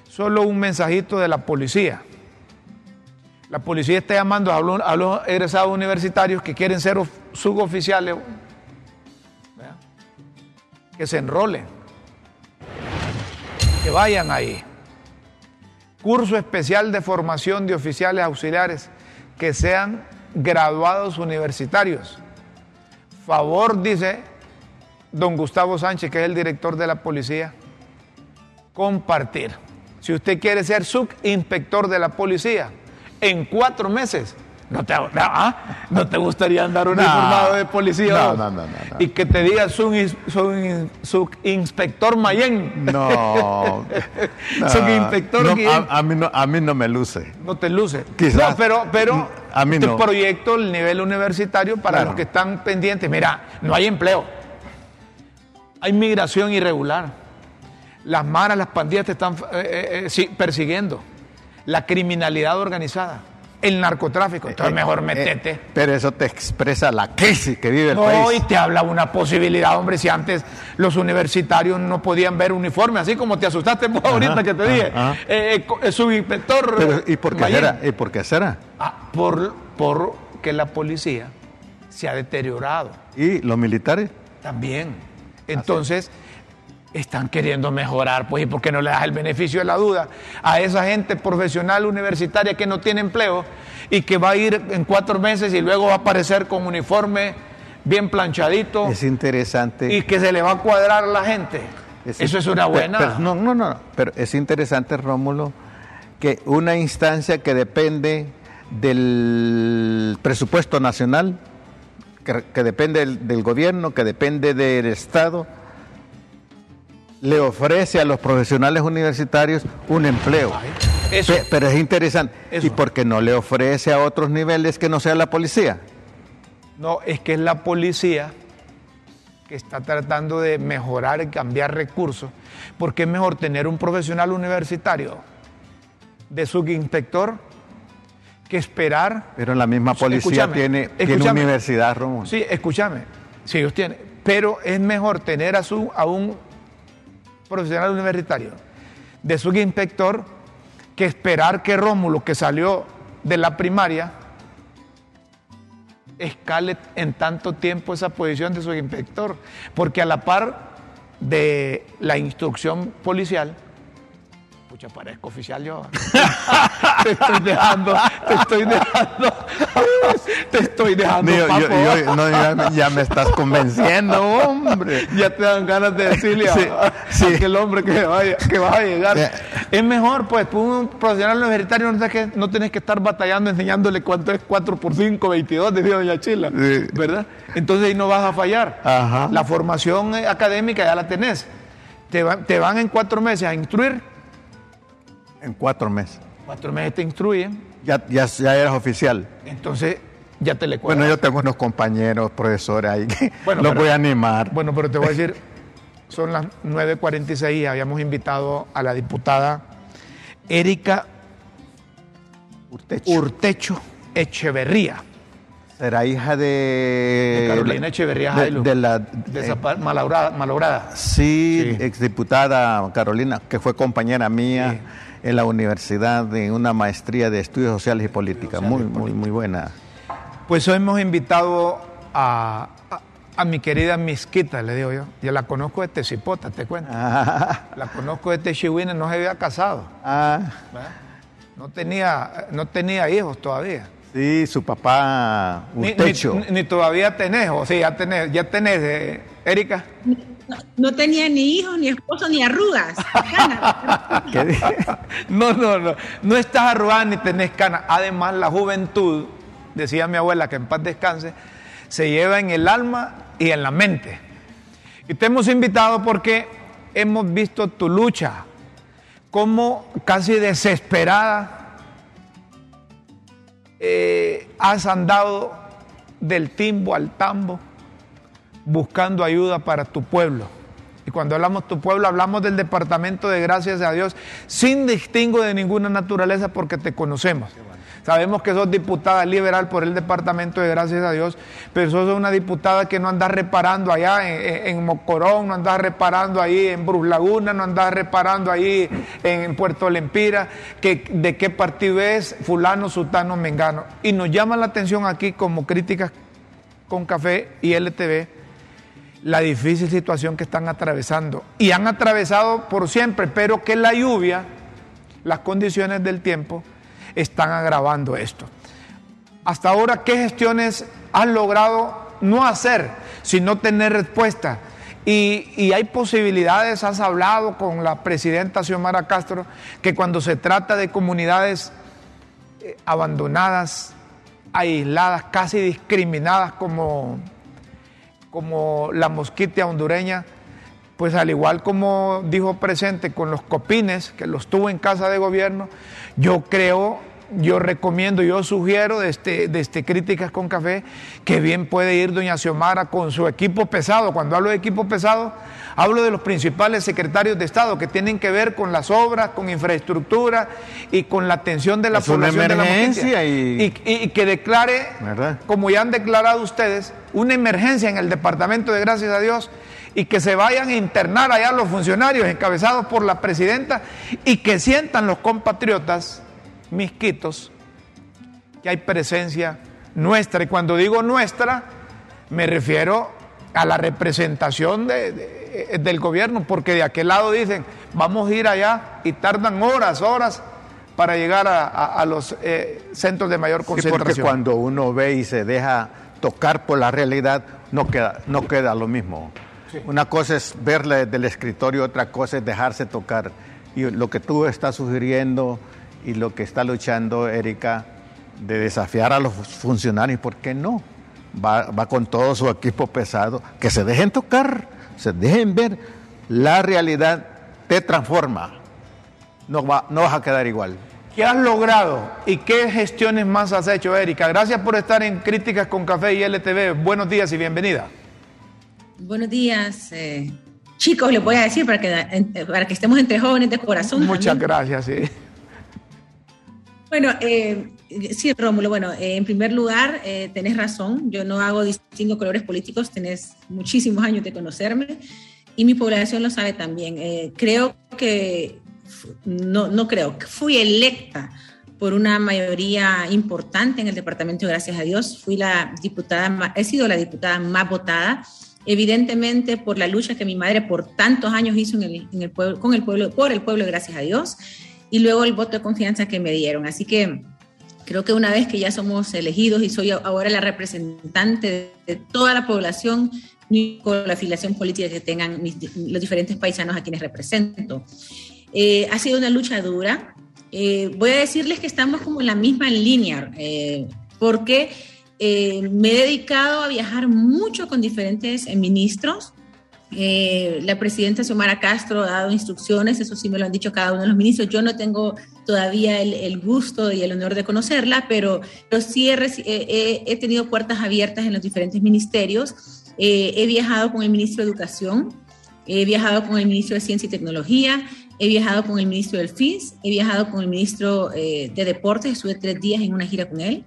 Solo un mensajito de la policía. La policía está llamando a los, egresados universitarios que quieren ser of- suboficiales que se enrolen, que vayan ahí. Curso especial de formación de oficiales auxiliares que sean graduados universitarios. Favor, dice don Gustavo Sánchez, que es el director de la policía, compartir. Si usted quiere ser subinspector de la policía, en cuatro meses, ¿no te, ah, ¿no te gustaría andar uniformado de policía? No, no, no, no, no. Y que te diga subins- subin- subinspector Mayén. [LAUGHS] No. Subinspector No, a, a mí no, a mí no me luce. No te luce. Quizás. No, pero, pero A mí este no. proyecto, el nivel universitario, para Claro. los que están pendientes, mira, no hay empleo. Hay migración irregular. Las maras, las pandillas te están eh, eh, eh, persiguiendo. La criminalidad organizada. El narcotráfico. Entonces mejor metete. pero eso te expresa la crisis que vive el No, y país. te habla una posibilidad, hombre, si antes los universitarios no podían ver uniforme, así como te asustaste vos ahorita que te dije. ajá. Eh, subinspector. Pero, ¿Y por qué será? ¿Y por qué será? Ah, por, por que la policía se ha deteriorado ¿Y los militares? también. Entonces, están queriendo mejorar, pues, ¿y por qué no le das el beneficio de la duda a esa gente profesional universitaria que no tiene empleo y que va a ir en cuatro meses y luego va a aparecer con uniforme bien planchadito Es interesante. y que se le va a cuadrar a la gente? Eso es una buena. pero no, no, no. Pero es interesante, Rómulo, que una instancia que depende del presupuesto nacional, que, que depende del, del gobierno, que depende del Estado, le ofrece a los profesionales universitarios un empleo. Eso. Pero es interesante. Eso. ¿Y por qué no le ofrece a otros niveles que no sea la policía? No, es que es la policía que está tratando de mejorar y cambiar recursos, porque es mejor tener un profesional universitario de subinspector que esperar. Pero la misma policía tiene, tiene universidad, Romo. Sí, escúchame, sí, ellos tienen, pero es mejor tener a, su, a un profesional universitario de subinspector que esperar que Rómulo, que salió de la primaria, escale en tanto tiempo esa posición de subinspector, porque a la par de la instrucción policial, pucha, parezco oficial yo. [LAUGHS] te estoy dejando, te estoy dejando, [LAUGHS] te estoy dejando. Papo. yo- no, ya, me- ya me estás convenciendo, hombre. ya te dan ganas de decirle a, Sí, a aquel hombre que, vaya, que vas a llegar. Es mejor, pues, un profesional universitario no, tenés que, no tenés que estar batallando enseñándole cuánto es 4 por 5, 22, decía doña Chila, Sí. ¿verdad? Entonces ahí no vas a fallar. Ajá. La formación eh, académica ya la tenés. Te, va- te van en cuatro meses a instruir, En cuatro meses. cuatro meses te instruyen, Ya, ya, ya eras oficial. entonces ya te le Bueno, cuadras. yo tengo unos compañeros, profesores ahí que [LAUGHS] Bueno, los pero- voy a animar. Bueno, pero te voy a decir, [LAUGHS] son las 9.46 y habíamos invitado a la diputada Erika Urtecho. Urtecho Echeverría, Será hija de... de Carolina Echeverría de, Jailo, de la... de eh, esa malograda, malograda. sí, Sí. exdiputada Carolina, que fue compañera mía en la universidad en una maestría de estudios sociales y política. Muy, muy, muy buena. Pues hoy hemos invitado a, a, a mi querida Misquita, le digo yo. Ya la conozco de Tecipota, te cuento. Ah, [LAUGHS] La conozco de Techihuina, no se había casado. ah. No tenía, no tenía hijos todavía. sí, su papá Ni, Urtecho. ni- ni todavía tenés, o sea, ya tenés, ya tenés, eh, Erika. No, tenía ni hijos, ni esposo, ni arrugas. [LAUGHS] No, no, no. No estás arrugada ni tenés canas. Además, la juventud, decía mi abuela, que en paz descanse, se lleva en el alma y en la mente. Y te hemos invitado porque hemos visto tu lucha, como casi desesperada eh, has andado del timbo al tambo buscando ayuda para tu pueblo. Y cuando hablamos tu pueblo, hablamos del departamento de gracias a Dios, sin distingo de ninguna naturaleza porque te conocemos. Sabemos que sos diputada liberal por el departamento de gracias a Dios, pero sos una diputada que no andas reparando allá en, Mocorón, no andas reparando ahí en Brus Laguna, no andas reparando ahí en Puerto Lempira, que, de qué partido es fulano, sutano, mengano. Y nos llama la atención aquí como críticas con Café y LTV la difícil situación que están atravesando. Y han atravesado por siempre, pero que la lluvia, las condiciones del tiempo, están agravando esto. Hasta ahora, ¿qué gestiones has logrado no hacer, sino tener respuesta? Y, y hay posibilidades, has hablado con la presidenta Xiomara Castro, que cuando se trata de comunidades eh, abandonadas, aisladas, casi discriminadas como como la mosquitia hondureña, pues al igual como dijo presente con los copines, que los tuvo en casa de gobierno, yo creo, yo recomiendo, yo sugiero desde, desde Críticas con Café, que bien puede ir doña Xiomara con su equipo pesado. Cuando hablo de equipo pesado, hablo de los principales secretarios de Estado que tienen que ver con las obras, con infraestructura y con la atención de la Es una población de la y- y, y que declare ¿Verdad? como ya han declarado ustedes, una emergencia en el departamento de Gracias a Dios y que se vayan a internar allá los funcionarios encabezados por la presidenta y que sientan los compatriotas misquitos que hay presencia nuestra. Y cuando digo nuestra, me refiero a la representación de- de- del gobierno, porque de aquel lado dicen, vamos a ir allá y tardan horas, horas para llegar a, a- a los eh, centros de mayor Sí, porque concentración. cuando uno ve y se deja tocar por la realidad, no queda, no queda lo mismo. Una cosa es verla desde el escritorio, otra cosa es dejarse tocar. Y lo que tú estás sugiriendo y lo que está luchando Erika, de desafiar a los funcionarios, ¿por qué no? Va, va con todo su equipo pesado, que se dejen tocar, se dejen ver, la realidad te transforma. No, va, no vas a quedar igual. ¿Qué has logrado y qué gestiones más has hecho, Erika? Gracias por estar en Críticas con Café y LTV. Buenos días y bienvenida. Buenos días, eh, chicos, les voy a decir para que, para que estemos entre jóvenes de corazón. Muchas gracias, sí. Bueno, eh, sí, Rómulo, bueno, eh, en primer lugar, eh, tenés razón, yo no hago distintos colores políticos, tenés muchísimos años de conocerme y mi población lo sabe también. Eh, creo que, no, no creo, fui electa por una mayoría importante en el departamento, gracias a Dios, fui la diputada, he sido la diputada más votada, evidentemente por la lucha que mi madre por tantos años hizo en el, en el pueblo, con el pueblo, por el pueblo, gracias a Dios y luego el voto de confianza que me dieron. Así que creo que una vez que ya somos elegidos y soy ahora la representante de toda la población, con la afiliación política que tengan mis, los diferentes paisanos a quienes represento. Eh, ha sido una lucha dura. Eh, voy a decirles que estamos como en la misma línea, eh, porque eh, me he dedicado a viajar mucho con diferentes ministros, eh, la presidenta Xiomara Castro ha dado instrucciones, eso sí me lo han dicho cada uno de los ministros. Yo no tengo todavía el, el gusto y el honor de conocerla, pero, pero sí he, he, he, tenido puertas abiertas en los diferentes ministerios. Eh, he viajado con el ministro de Educación, he viajado con el ministro de Ciencia y Tecnología, he viajado con el ministro del FIS, he viajado con el ministro eh, de Deportes, estuve tres días en una gira con él.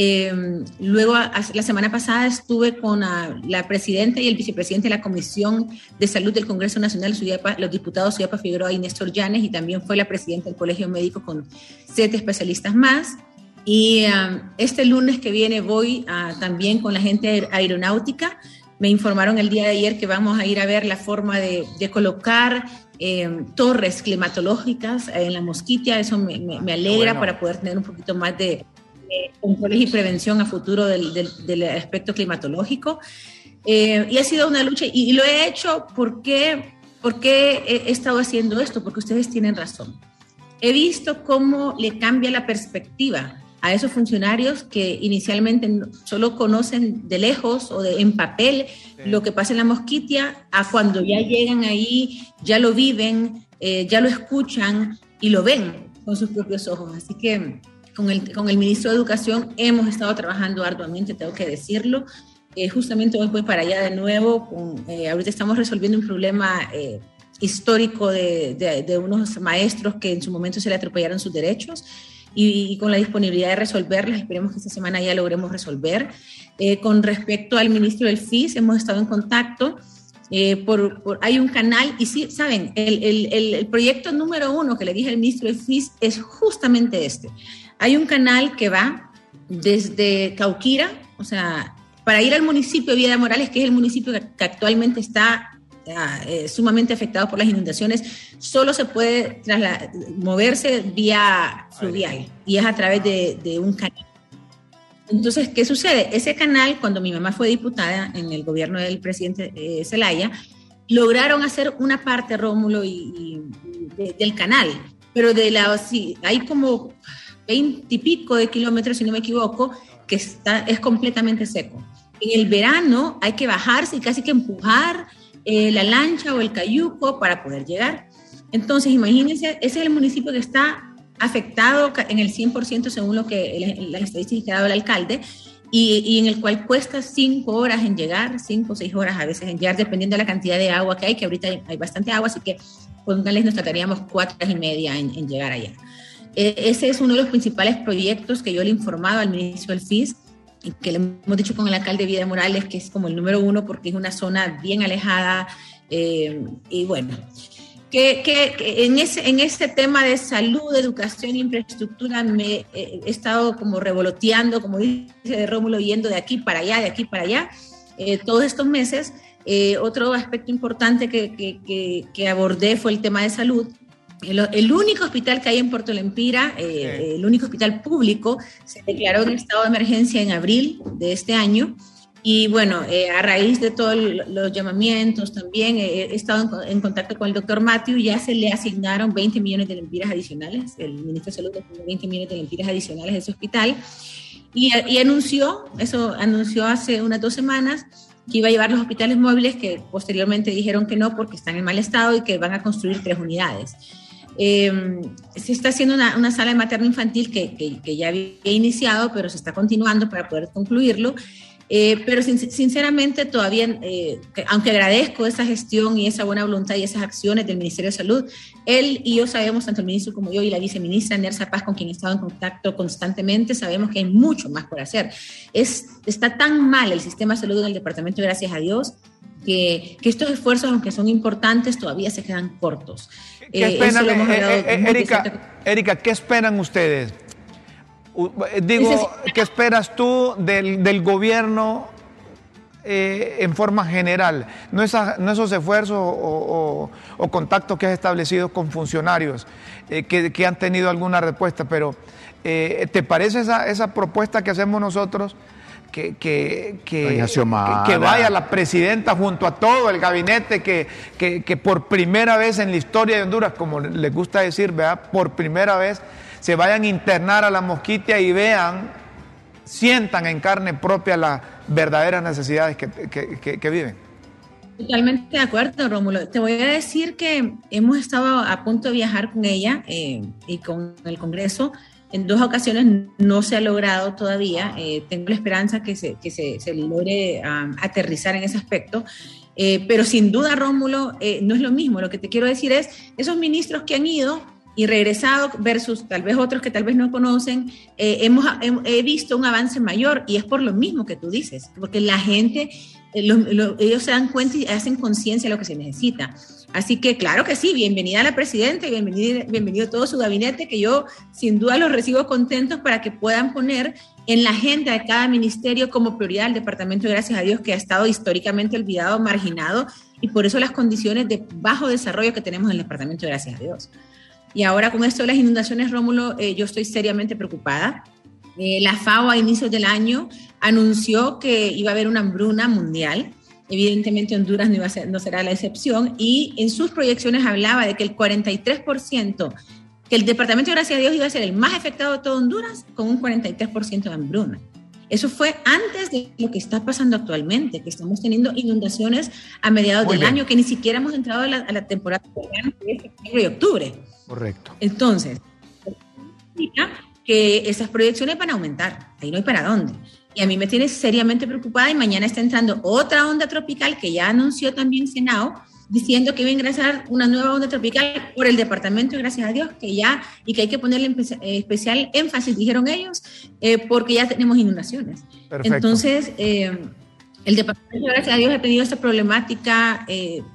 Eh, luego, la semana pasada estuve con a, la presidenta y el vicepresidente de la Comisión de Salud del Congreso Nacional, Suyapa, los diputados Suyapa Figueroa y Néstor Llanes, y también fue la presidenta del Colegio Médico con siete especialistas más. Y um, este lunes que viene voy uh, también con la gente aeronáutica. Me informaron el día de ayer que vamos a ir a ver la forma de, de colocar eh, torres climatológicas en la mosquitia. Eso me, me, me alegra bueno. para poder tener un poquito más de, controles y prevención a futuro del, del, del aspecto climatológico. Eh, y ha sido una lucha, y, y lo he hecho porque, porque he, he, estado haciendo esto, porque ustedes tienen razón. He visto cómo le cambia la perspectiva a esos funcionarios que inicialmente solo conocen de lejos o de, en papel sí. lo que pasa en la mosquitia, a cuando ya llegan ahí, ya lo viven, eh, ya lo escuchan y lo ven con sus propios ojos. Así que con el, con el ministro de Educación hemos estado trabajando arduamente, tengo que decirlo. Eh, justamente hoy voy para allá de nuevo. Con, eh, ahorita estamos resolviendo un problema eh, histórico de, de, de, unos maestros que en su momento se le atropellaron sus derechos y, y con la disponibilidad de resolverlas, esperemos que esta semana ya logremos resolver. Eh, con respecto al ministro del FIS, hemos estado en contacto. Eh, por, por, hay un canal, y sí, saben, el, el, el, proyecto número uno que le dije al ministro del FIS es justamente este. Hay un canal que va desde Cauquira, o sea, para ir al municipio de Villa de Morales, que es el municipio que, actualmente está eh, sumamente afectado por las inundaciones, solo se puede moverse vía fluvial y es a través de, de, un canal. Entonces, ¿qué sucede? Ese canal, cuando mi mamá fue diputada en el gobierno del presidente eh, Zelaya, lograron hacer una parte, Rómulo, y, y de, del canal, pero de la, sí, hay como 20 y pico de kilómetros, si no me equivoco, que está, es completamente seco. En el verano hay que bajarse y casi que empujar eh, la lancha o el cayuco para poder llegar. Entonces, imagínense, ese es el municipio que está afectado en el 100% según lo que las estadísticas ha dado el alcalde y, en el cual cuesta cinco horas en llegar, cinco o seis horas a veces en llegar, dependiendo de la cantidad de agua que hay, que ahorita hay, hay bastante agua, así que pónganles, nos trataríamos cuatro horas y media en, en llegar allá. Eh, ese es uno de los principales proyectos que yo le he informado al ministro del FIS, y que le hemos dicho con el alcalde Vida Morales, que es como el número uno porque es una zona bien alejada. Eh, y bueno, que, en, ese, en este tema de salud, educación e infraestructura me eh, he estado como revoloteando, como dice Rómulo, yendo de aquí para allá, de aquí para allá, eh, todos estos meses. Otro aspecto importante que, que, abordé fue el tema de salud. El, el, único hospital que hay en Puerto Lempira, eh, el único hospital público, se declaró en estado de emergencia en abril de este año. Y bueno, eh, a raíz de todos los llamamientos también eh, he estado en, en, contacto con el doctor Matthew, ya se le asignaron 20 millones de lempiras adicionales, el ministro de Salud asignó 20 millones de lempiras adicionales a ese hospital y, y, anunció, eso anunció hace unas dos semanas, que iba a llevar los hospitales móviles, que posteriormente dijeron que no porque están en mal estado y que van a construir tres unidades. Eh, se está haciendo una, sala de materno infantil que, que, ya había iniciado, pero se está continuando para poder concluirlo. Eh, pero sinceramente todavía, eh, aunque agradezco esa gestión y esa buena voluntad y esas acciones del Ministerio de Salud, él y yo sabemos, tanto el ministro como yo y la viceministra Nersa Paz, con quien he estado en contacto constantemente, sabemos que hay mucho más por hacer. Es, está tan mal el sistema de salud en el departamento, gracias a Dios, que, que estos esfuerzos, aunque son importantes, todavía se quedan cortos. ¿Qué eh, Erika, Erika, ¿qué esperan ustedes? Eh, digo, ¿qué esperas tú del, gobierno eh, en forma general? No, esos esfuerzos o, contactos que has establecido con funcionarios eh, que, han tenido alguna respuesta, pero ¿te parece esa, propuesta que hacemos nosotros? Que, que, que, vaya la presidenta junto a todo el gabinete, que, por primera vez en la historia de Honduras, como les gusta decir, ¿verdad? por primera vez se vayan a internar a la mosquitia y vean, sientan en carne propia las verdaderas necesidades que, viven. Totalmente de acuerdo, Rómulo. Te voy a decir que hemos estado a punto de viajar con ella eh, y con el Congreso. En dos ocasiones no se ha logrado todavía. Eh, tengo la esperanza que se, que se, logre um, aterrizar en ese aspecto. Eh, pero sin duda, Rómulo, no es lo mismo. Lo que te quiero decir es, esos ministros que han ido y regresado versus tal vez otros que tal vez no conocen, eh, hemos, he visto un avance mayor y es por lo mismo que tú dices, porque la gente, eh, ellos se dan cuenta y hacen conciencia de lo que se necesita. Así que claro que sí, bienvenida a la presidenta y bienvenido, bienvenido a todo su gabinete, que yo sin duda los recibo contentos para que puedan poner en la agenda de cada ministerio como prioridad el departamento, gracias a Dios, que ha estado históricamente olvidado, marginado, y por eso las condiciones de bajo desarrollo que tenemos en el departamento, gracias a Dios. Y ahora con esto de las inundaciones, Rómulo, eh, yo estoy seriamente preocupada. Eh, la FAO a inicios del año anunció que iba a haber una hambruna mundial. Evidentemente Honduras no, iba a ser, no será la excepción y en sus proyecciones hablaba de que el 43%, que el departamento, gracias a Dios, iba a ser el más afectado de todo Honduras con un 43% de hambruna. Eso fue antes de lo que está pasando actualmente, que estamos teniendo inundaciones a mediados del año, que ni siquiera hemos entrado a la, temporada de septiembre y octubre. Correcto. Entonces, que esas proyecciones van a aumentar, ahí no hay para dónde. Y a mí me tiene seriamente preocupada y mañana está entrando otra onda tropical que ya anunció también Senado, diciendo que iba a ingresar una nueva onda tropical por el departamento, gracias a Dios, que ya, y que hay que ponerle eh, especial énfasis, dijeron ellos, eh, porque ya tenemos inundaciones. Perfecto. Entonces, eh, el departamento, gracias a Dios, ha tenido esta problemática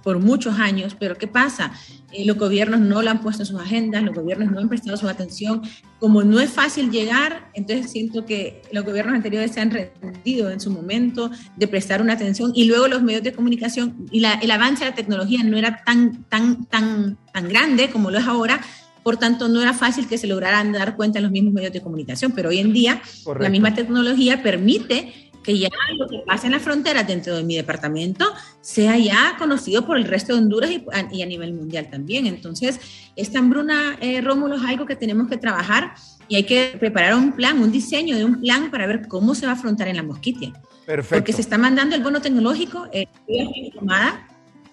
por muchos años, pero ¿qué pasa? Eh, los gobiernos no lo han puesto en sus agendas, los gobiernos no han prestado su atención. Como no es fácil llegar, entonces siento que los gobiernos anteriores se han rendido en su momento de prestar una atención y luego los medios de comunicación y el avance de la tecnología no era tan, tan, tan, tan grande como lo es ahora. Por tanto, no era fácil que se lograran dar cuenta en los mismos medios de comunicación, pero hoy en día la misma tecnología permite que ya lo que pasa en las fronteras dentro de mi departamento sea ya conocido por el resto de Honduras y, a, nivel mundial también. Entonces, esta hambruna, eh, Rómulo, es algo que tenemos que trabajar y hay que preparar un plan, un diseño de un plan para ver cómo se va a afrontar en la mosquitia. Perfecto. Porque se está mandando el bono tecnológico, eh,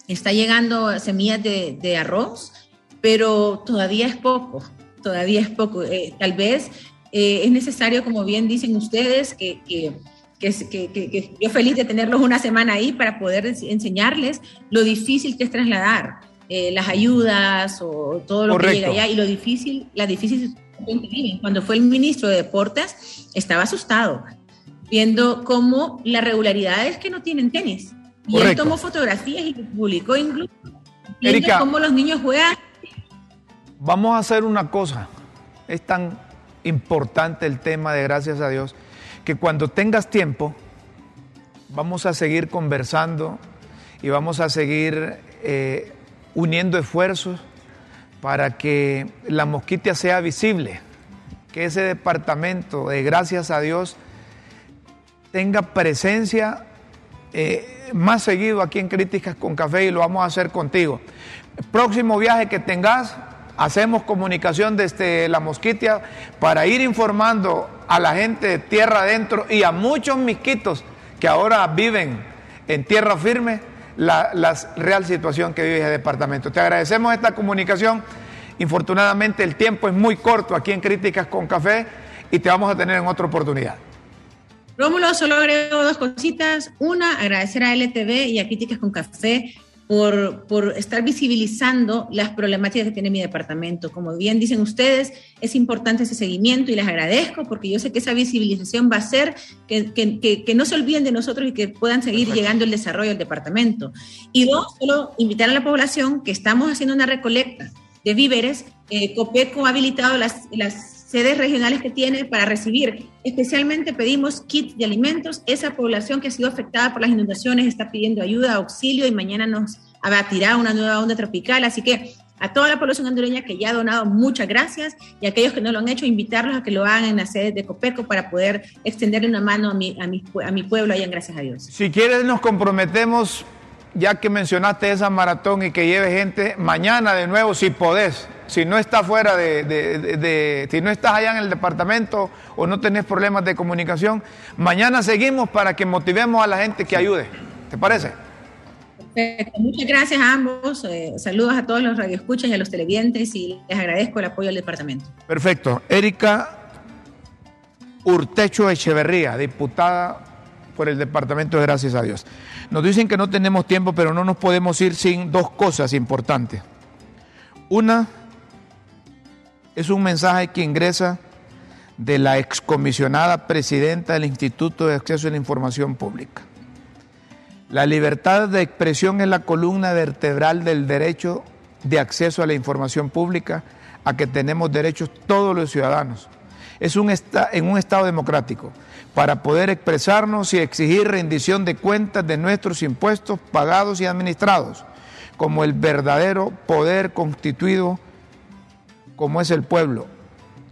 está llegando semillas de, arroz, pero todavía es poco, todavía es poco. Eh, tal vez eh, es necesario, como bien dicen ustedes, que, que que, yo feliz de tenerlos una semana ahí para poder enseñarles lo difícil que es trasladar eh, las ayudas o todo lo que llega allá y lo difícil, la difícil que. Cuando fue el ministro de Deportes, estaba asustado, viendo cómo las regularidades que no tienen tenis. Y él tomó fotografías y publicó incluso viendo cómo los niños juegan. Vamos a hacer una cosa, es tan importante el tema de gracias a Dios que cuando tengas tiempo vamos a seguir conversando y vamos a seguir eh, uniendo esfuerzos para que la mosquitia sea visible, que ese departamento de gracias a Dios tenga presencia eh, más seguido aquí en Críticas con Café y lo vamos a hacer contigo. próximo viaje que tengas, hacemos comunicación desde la mosquitia para ir informando a la gente de tierra adentro y a muchos misquitos que ahora viven en tierra firme la, la real situación que vive el departamento. Te agradecemos esta comunicación. Infortunadamente el tiempo es muy corto aquí en Críticas con Café y te vamos a tener en otra oportunidad. Rómulo, solo agrego dos cositas. Una, agradecer a LTV y a Críticas con Café por, por, estar visibilizando las problemáticas que tiene mi departamento. Como bien dicen ustedes, es importante ese seguimiento y les agradezco porque yo sé que esa visibilización va a hacer que, que, que, que no se olviden de nosotros y que puedan seguir Perfecto. llegando el desarrollo del departamento. Y dos, solo invitar a la población que estamos haciendo una recolecta de víveres. Eh, Copeco ha habilitado las, las sedes regionales que tiene para recibir. Especialmente pedimos kits de alimentos. Esa población que ha sido afectada por las inundaciones está pidiendo ayuda, auxilio y mañana nos abatirá una nueva onda tropical. Así que a toda la población hondureña que ya ha donado, muchas gracias. Y a aquellos que no lo han hecho, invitarlos a que lo hagan en la sede de Copeco para poder extenderle una mano a mi, a mi, a mi pueblo allá en Gracias a Dios. Si quieres, nos comprometemos, ya que mencionaste esa maratón y que lleve gente, mañana de nuevo, si podés si no estás fuera de, de, de, de, si no estás allá en el departamento o no tenés problemas de comunicación, mañana seguimos para que motivemos a la gente que ayude. ¿Te parece? Perfecto. Muchas gracias a ambos. Eh, saludos a todos los radioescuchas y a los televidentes y les agradezco el apoyo al departamento. Perfecto. Erika Urtecho Echeverría, diputada por el departamento de Gracias a Dios. Nos dicen que no tenemos tiempo, pero no nos podemos ir sin dos cosas importantes. Una, es un mensaje que ingresa de la excomisionada presidenta del Instituto de Acceso a la Información Pública. La libertad de expresión es la columna vertebral del derecho de acceso a la información pública a que tenemos derechos todos los ciudadanos. Es un en un Estado democrático para poder expresarnos y exigir rendición de cuentas de nuestros impuestos pagados y administrados como el verdadero poder constituido como es el pueblo,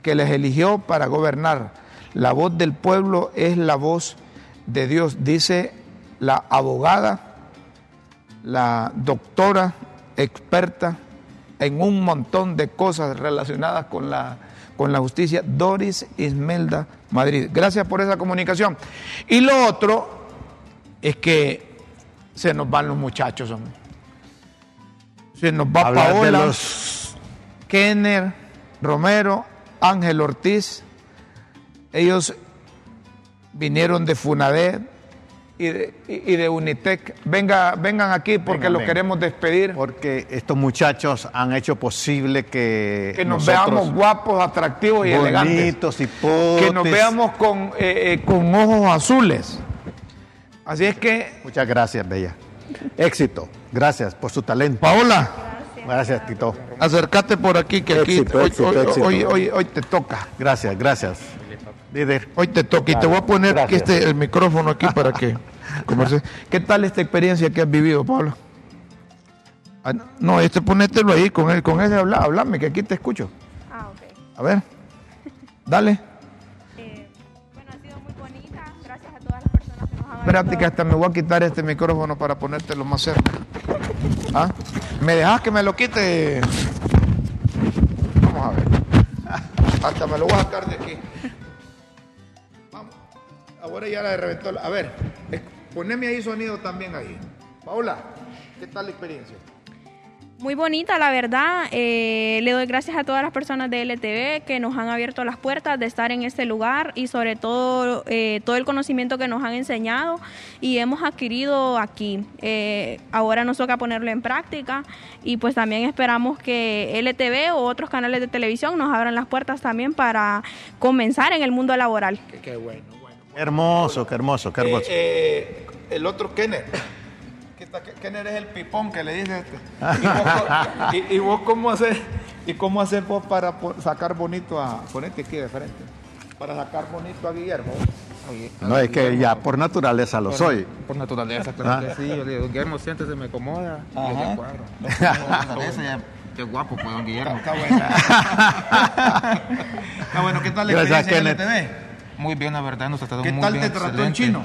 que les eligió para gobernar. La voz del pueblo es la voz de Dios, dice la abogada, la doctora experta en un montón de cosas relacionadas con la, con la justicia, Doris Ismelda Madrid. Gracias por esa comunicación. Y lo otro es que se nos van los muchachos, hombre. Se nos va Hablar de Paola. los- Kenner, Romero, Ángel Ortiz. Ellos vinieron de Funadé y de, y de Unitec. Venga, vengan aquí porque los queremos despedir. Porque estos muchachos han hecho posible que, Que nos veamos guapos, atractivos y elegantes. bonitos, hipotes. Que nos veamos con, eh, eh, con ojos azules. Así es que, Muchas gracias, Bella. Éxito. Gracias por su talento. Paola, Gracias, Tito. acércate por aquí que aquí Éxito, hoy, éxito, hoy- éxito. hoy- hoy- hoy te toca. Gracias, gracias. Líder. Hoy te toca y te voy a poner aquí Gracias. este, el micrófono aquí para que [LAUGHS] converse. ¿Qué tal esta experiencia que has vivido, Pablo? Ah, no, este ponételo ahí, con él, con ese habla, hablame, que aquí te escucho. Ah, ok. A ver, dale. Espérate que hasta me voy a quitar este micrófono para ponértelo más cerca. ¿Ah? ¿Me dejas que me lo quite? Vamos a ver. Hasta me lo voy a sacar de aquí. Vamos. Ahora ya la reventó. la- A ver, poneme ahí sonido también ahí. Paula, ¿qué tal la experiencia? Muy bonita, la verdad. Eh, le doy gracias a todas las personas de LTV que nos han abierto las puertas de estar en este lugar y sobre todo eh, todo el conocimiento que nos han enseñado y hemos adquirido aquí. Eh, ahora nos toca ponerlo en práctica y pues también esperamos que LTV o otros canales de televisión nos abran las puertas también para comenzar en el mundo laboral. Qué, qué bueno, bueno. Qué hermoso, qué hermoso, qué hermoso. Eh, eh, el otro Kenner. ¿Qué tal? Kenner es el pipón que le dice este. [LAUGHS] ¿Y vos, co- y- y vos cómo haces y cómo haces vos para sacar bonito a ponete aquí de frente para sacar bonito a Guillermo? no, es que ya por naturaleza lo soy. Por naturaleza, claro Ah. que sí. Yo le digo, Guillermo, siéntese, me acomoda. Y yo Ajá. te cuadro. [LAUGHS] Por naturaleza, ya, qué guapo, pues, don Guillermo. Está bueno. [LAUGHS] Está bueno, ¿qué tal la Gracias, experiencia en. LTV? Muy bien, la verdad, nos trató ¿Qué muy tal bien. te trató el excelente. chino?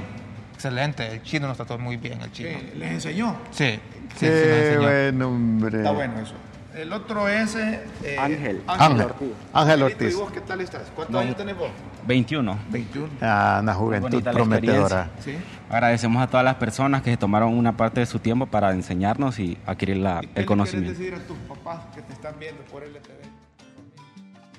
Excelente, el chino nos trató muy bien, el chino. ¿Qué? ¿Les enseñó? Sí, sí, sí, nos Qué enseñó. buen hombre. Está bueno eso. el otro es eh, Ángel. Ángel Ortiz. Ángel Angelito, ¿Y Ortiz. vos qué tal estás? ¿Cuántos No. años tenés vos? 21. 21. Ah, una juventud bonita la prometedora. ¿Sí? Agradecemos a todas las personas que se tomaron una parte de su tiempo para enseñarnos y adquirir la- ¿Y qué el conocimiento. decir a tus papás que te están viendo por LTV?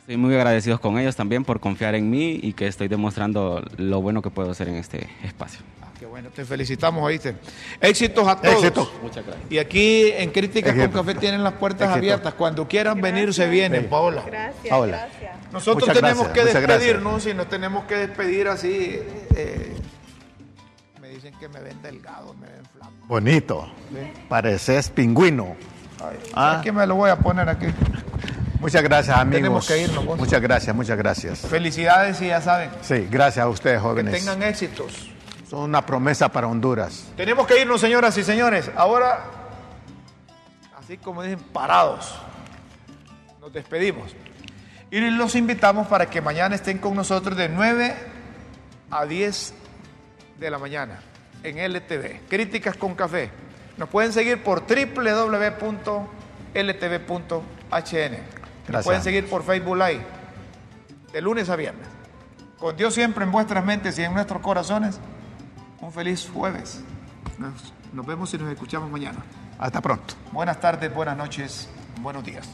Estoy muy agradecidos con ellos también por confiar en mí y que estoy demostrando lo bueno que puedo hacer en este espacio. Qué bueno, te felicitamos, ¿oíste? Éxitos a todos. Éxito. Muchas gracias. Y aquí en Críticas con Éxito. Café tienen las puertas Éxito. abiertas. Cuando quieran venir, se vienen, Paola. Hola. Nosotros Muchas tenemos gracias, que gracias. despedirnos y nos tenemos que despedir así. eh, me dicen que me ven delgado, me ven flaco. Bonito. Pareces pingüino. Ay, Ah. Aquí me lo voy a poner aquí. Muchas gracias, amigos. Tenemos que irnos, vos. Muchas gracias, muchas gracias. Felicidades y ya saben, Sí, gracias a ustedes, que jóvenes. tengan éxitos. Son una promesa para Honduras. Tenemos que irnos, señoras y señores. Ahora, así como dicen, parados. Nos despedimos. Y los invitamos para que mañana estén con nosotros de 9 a 10 de la mañana en LTV. Críticas con café. Nos pueden seguir por www.ltv.hn. Nos Gracias. pueden seguir por Facebook Live de lunes a viernes. Con Dios siempre en vuestras mentes y en nuestros corazones un feliz jueves. Nos, vemos y nos escuchamos mañana. Hasta pronto. Buenas tardes, buenas noches, buenos días.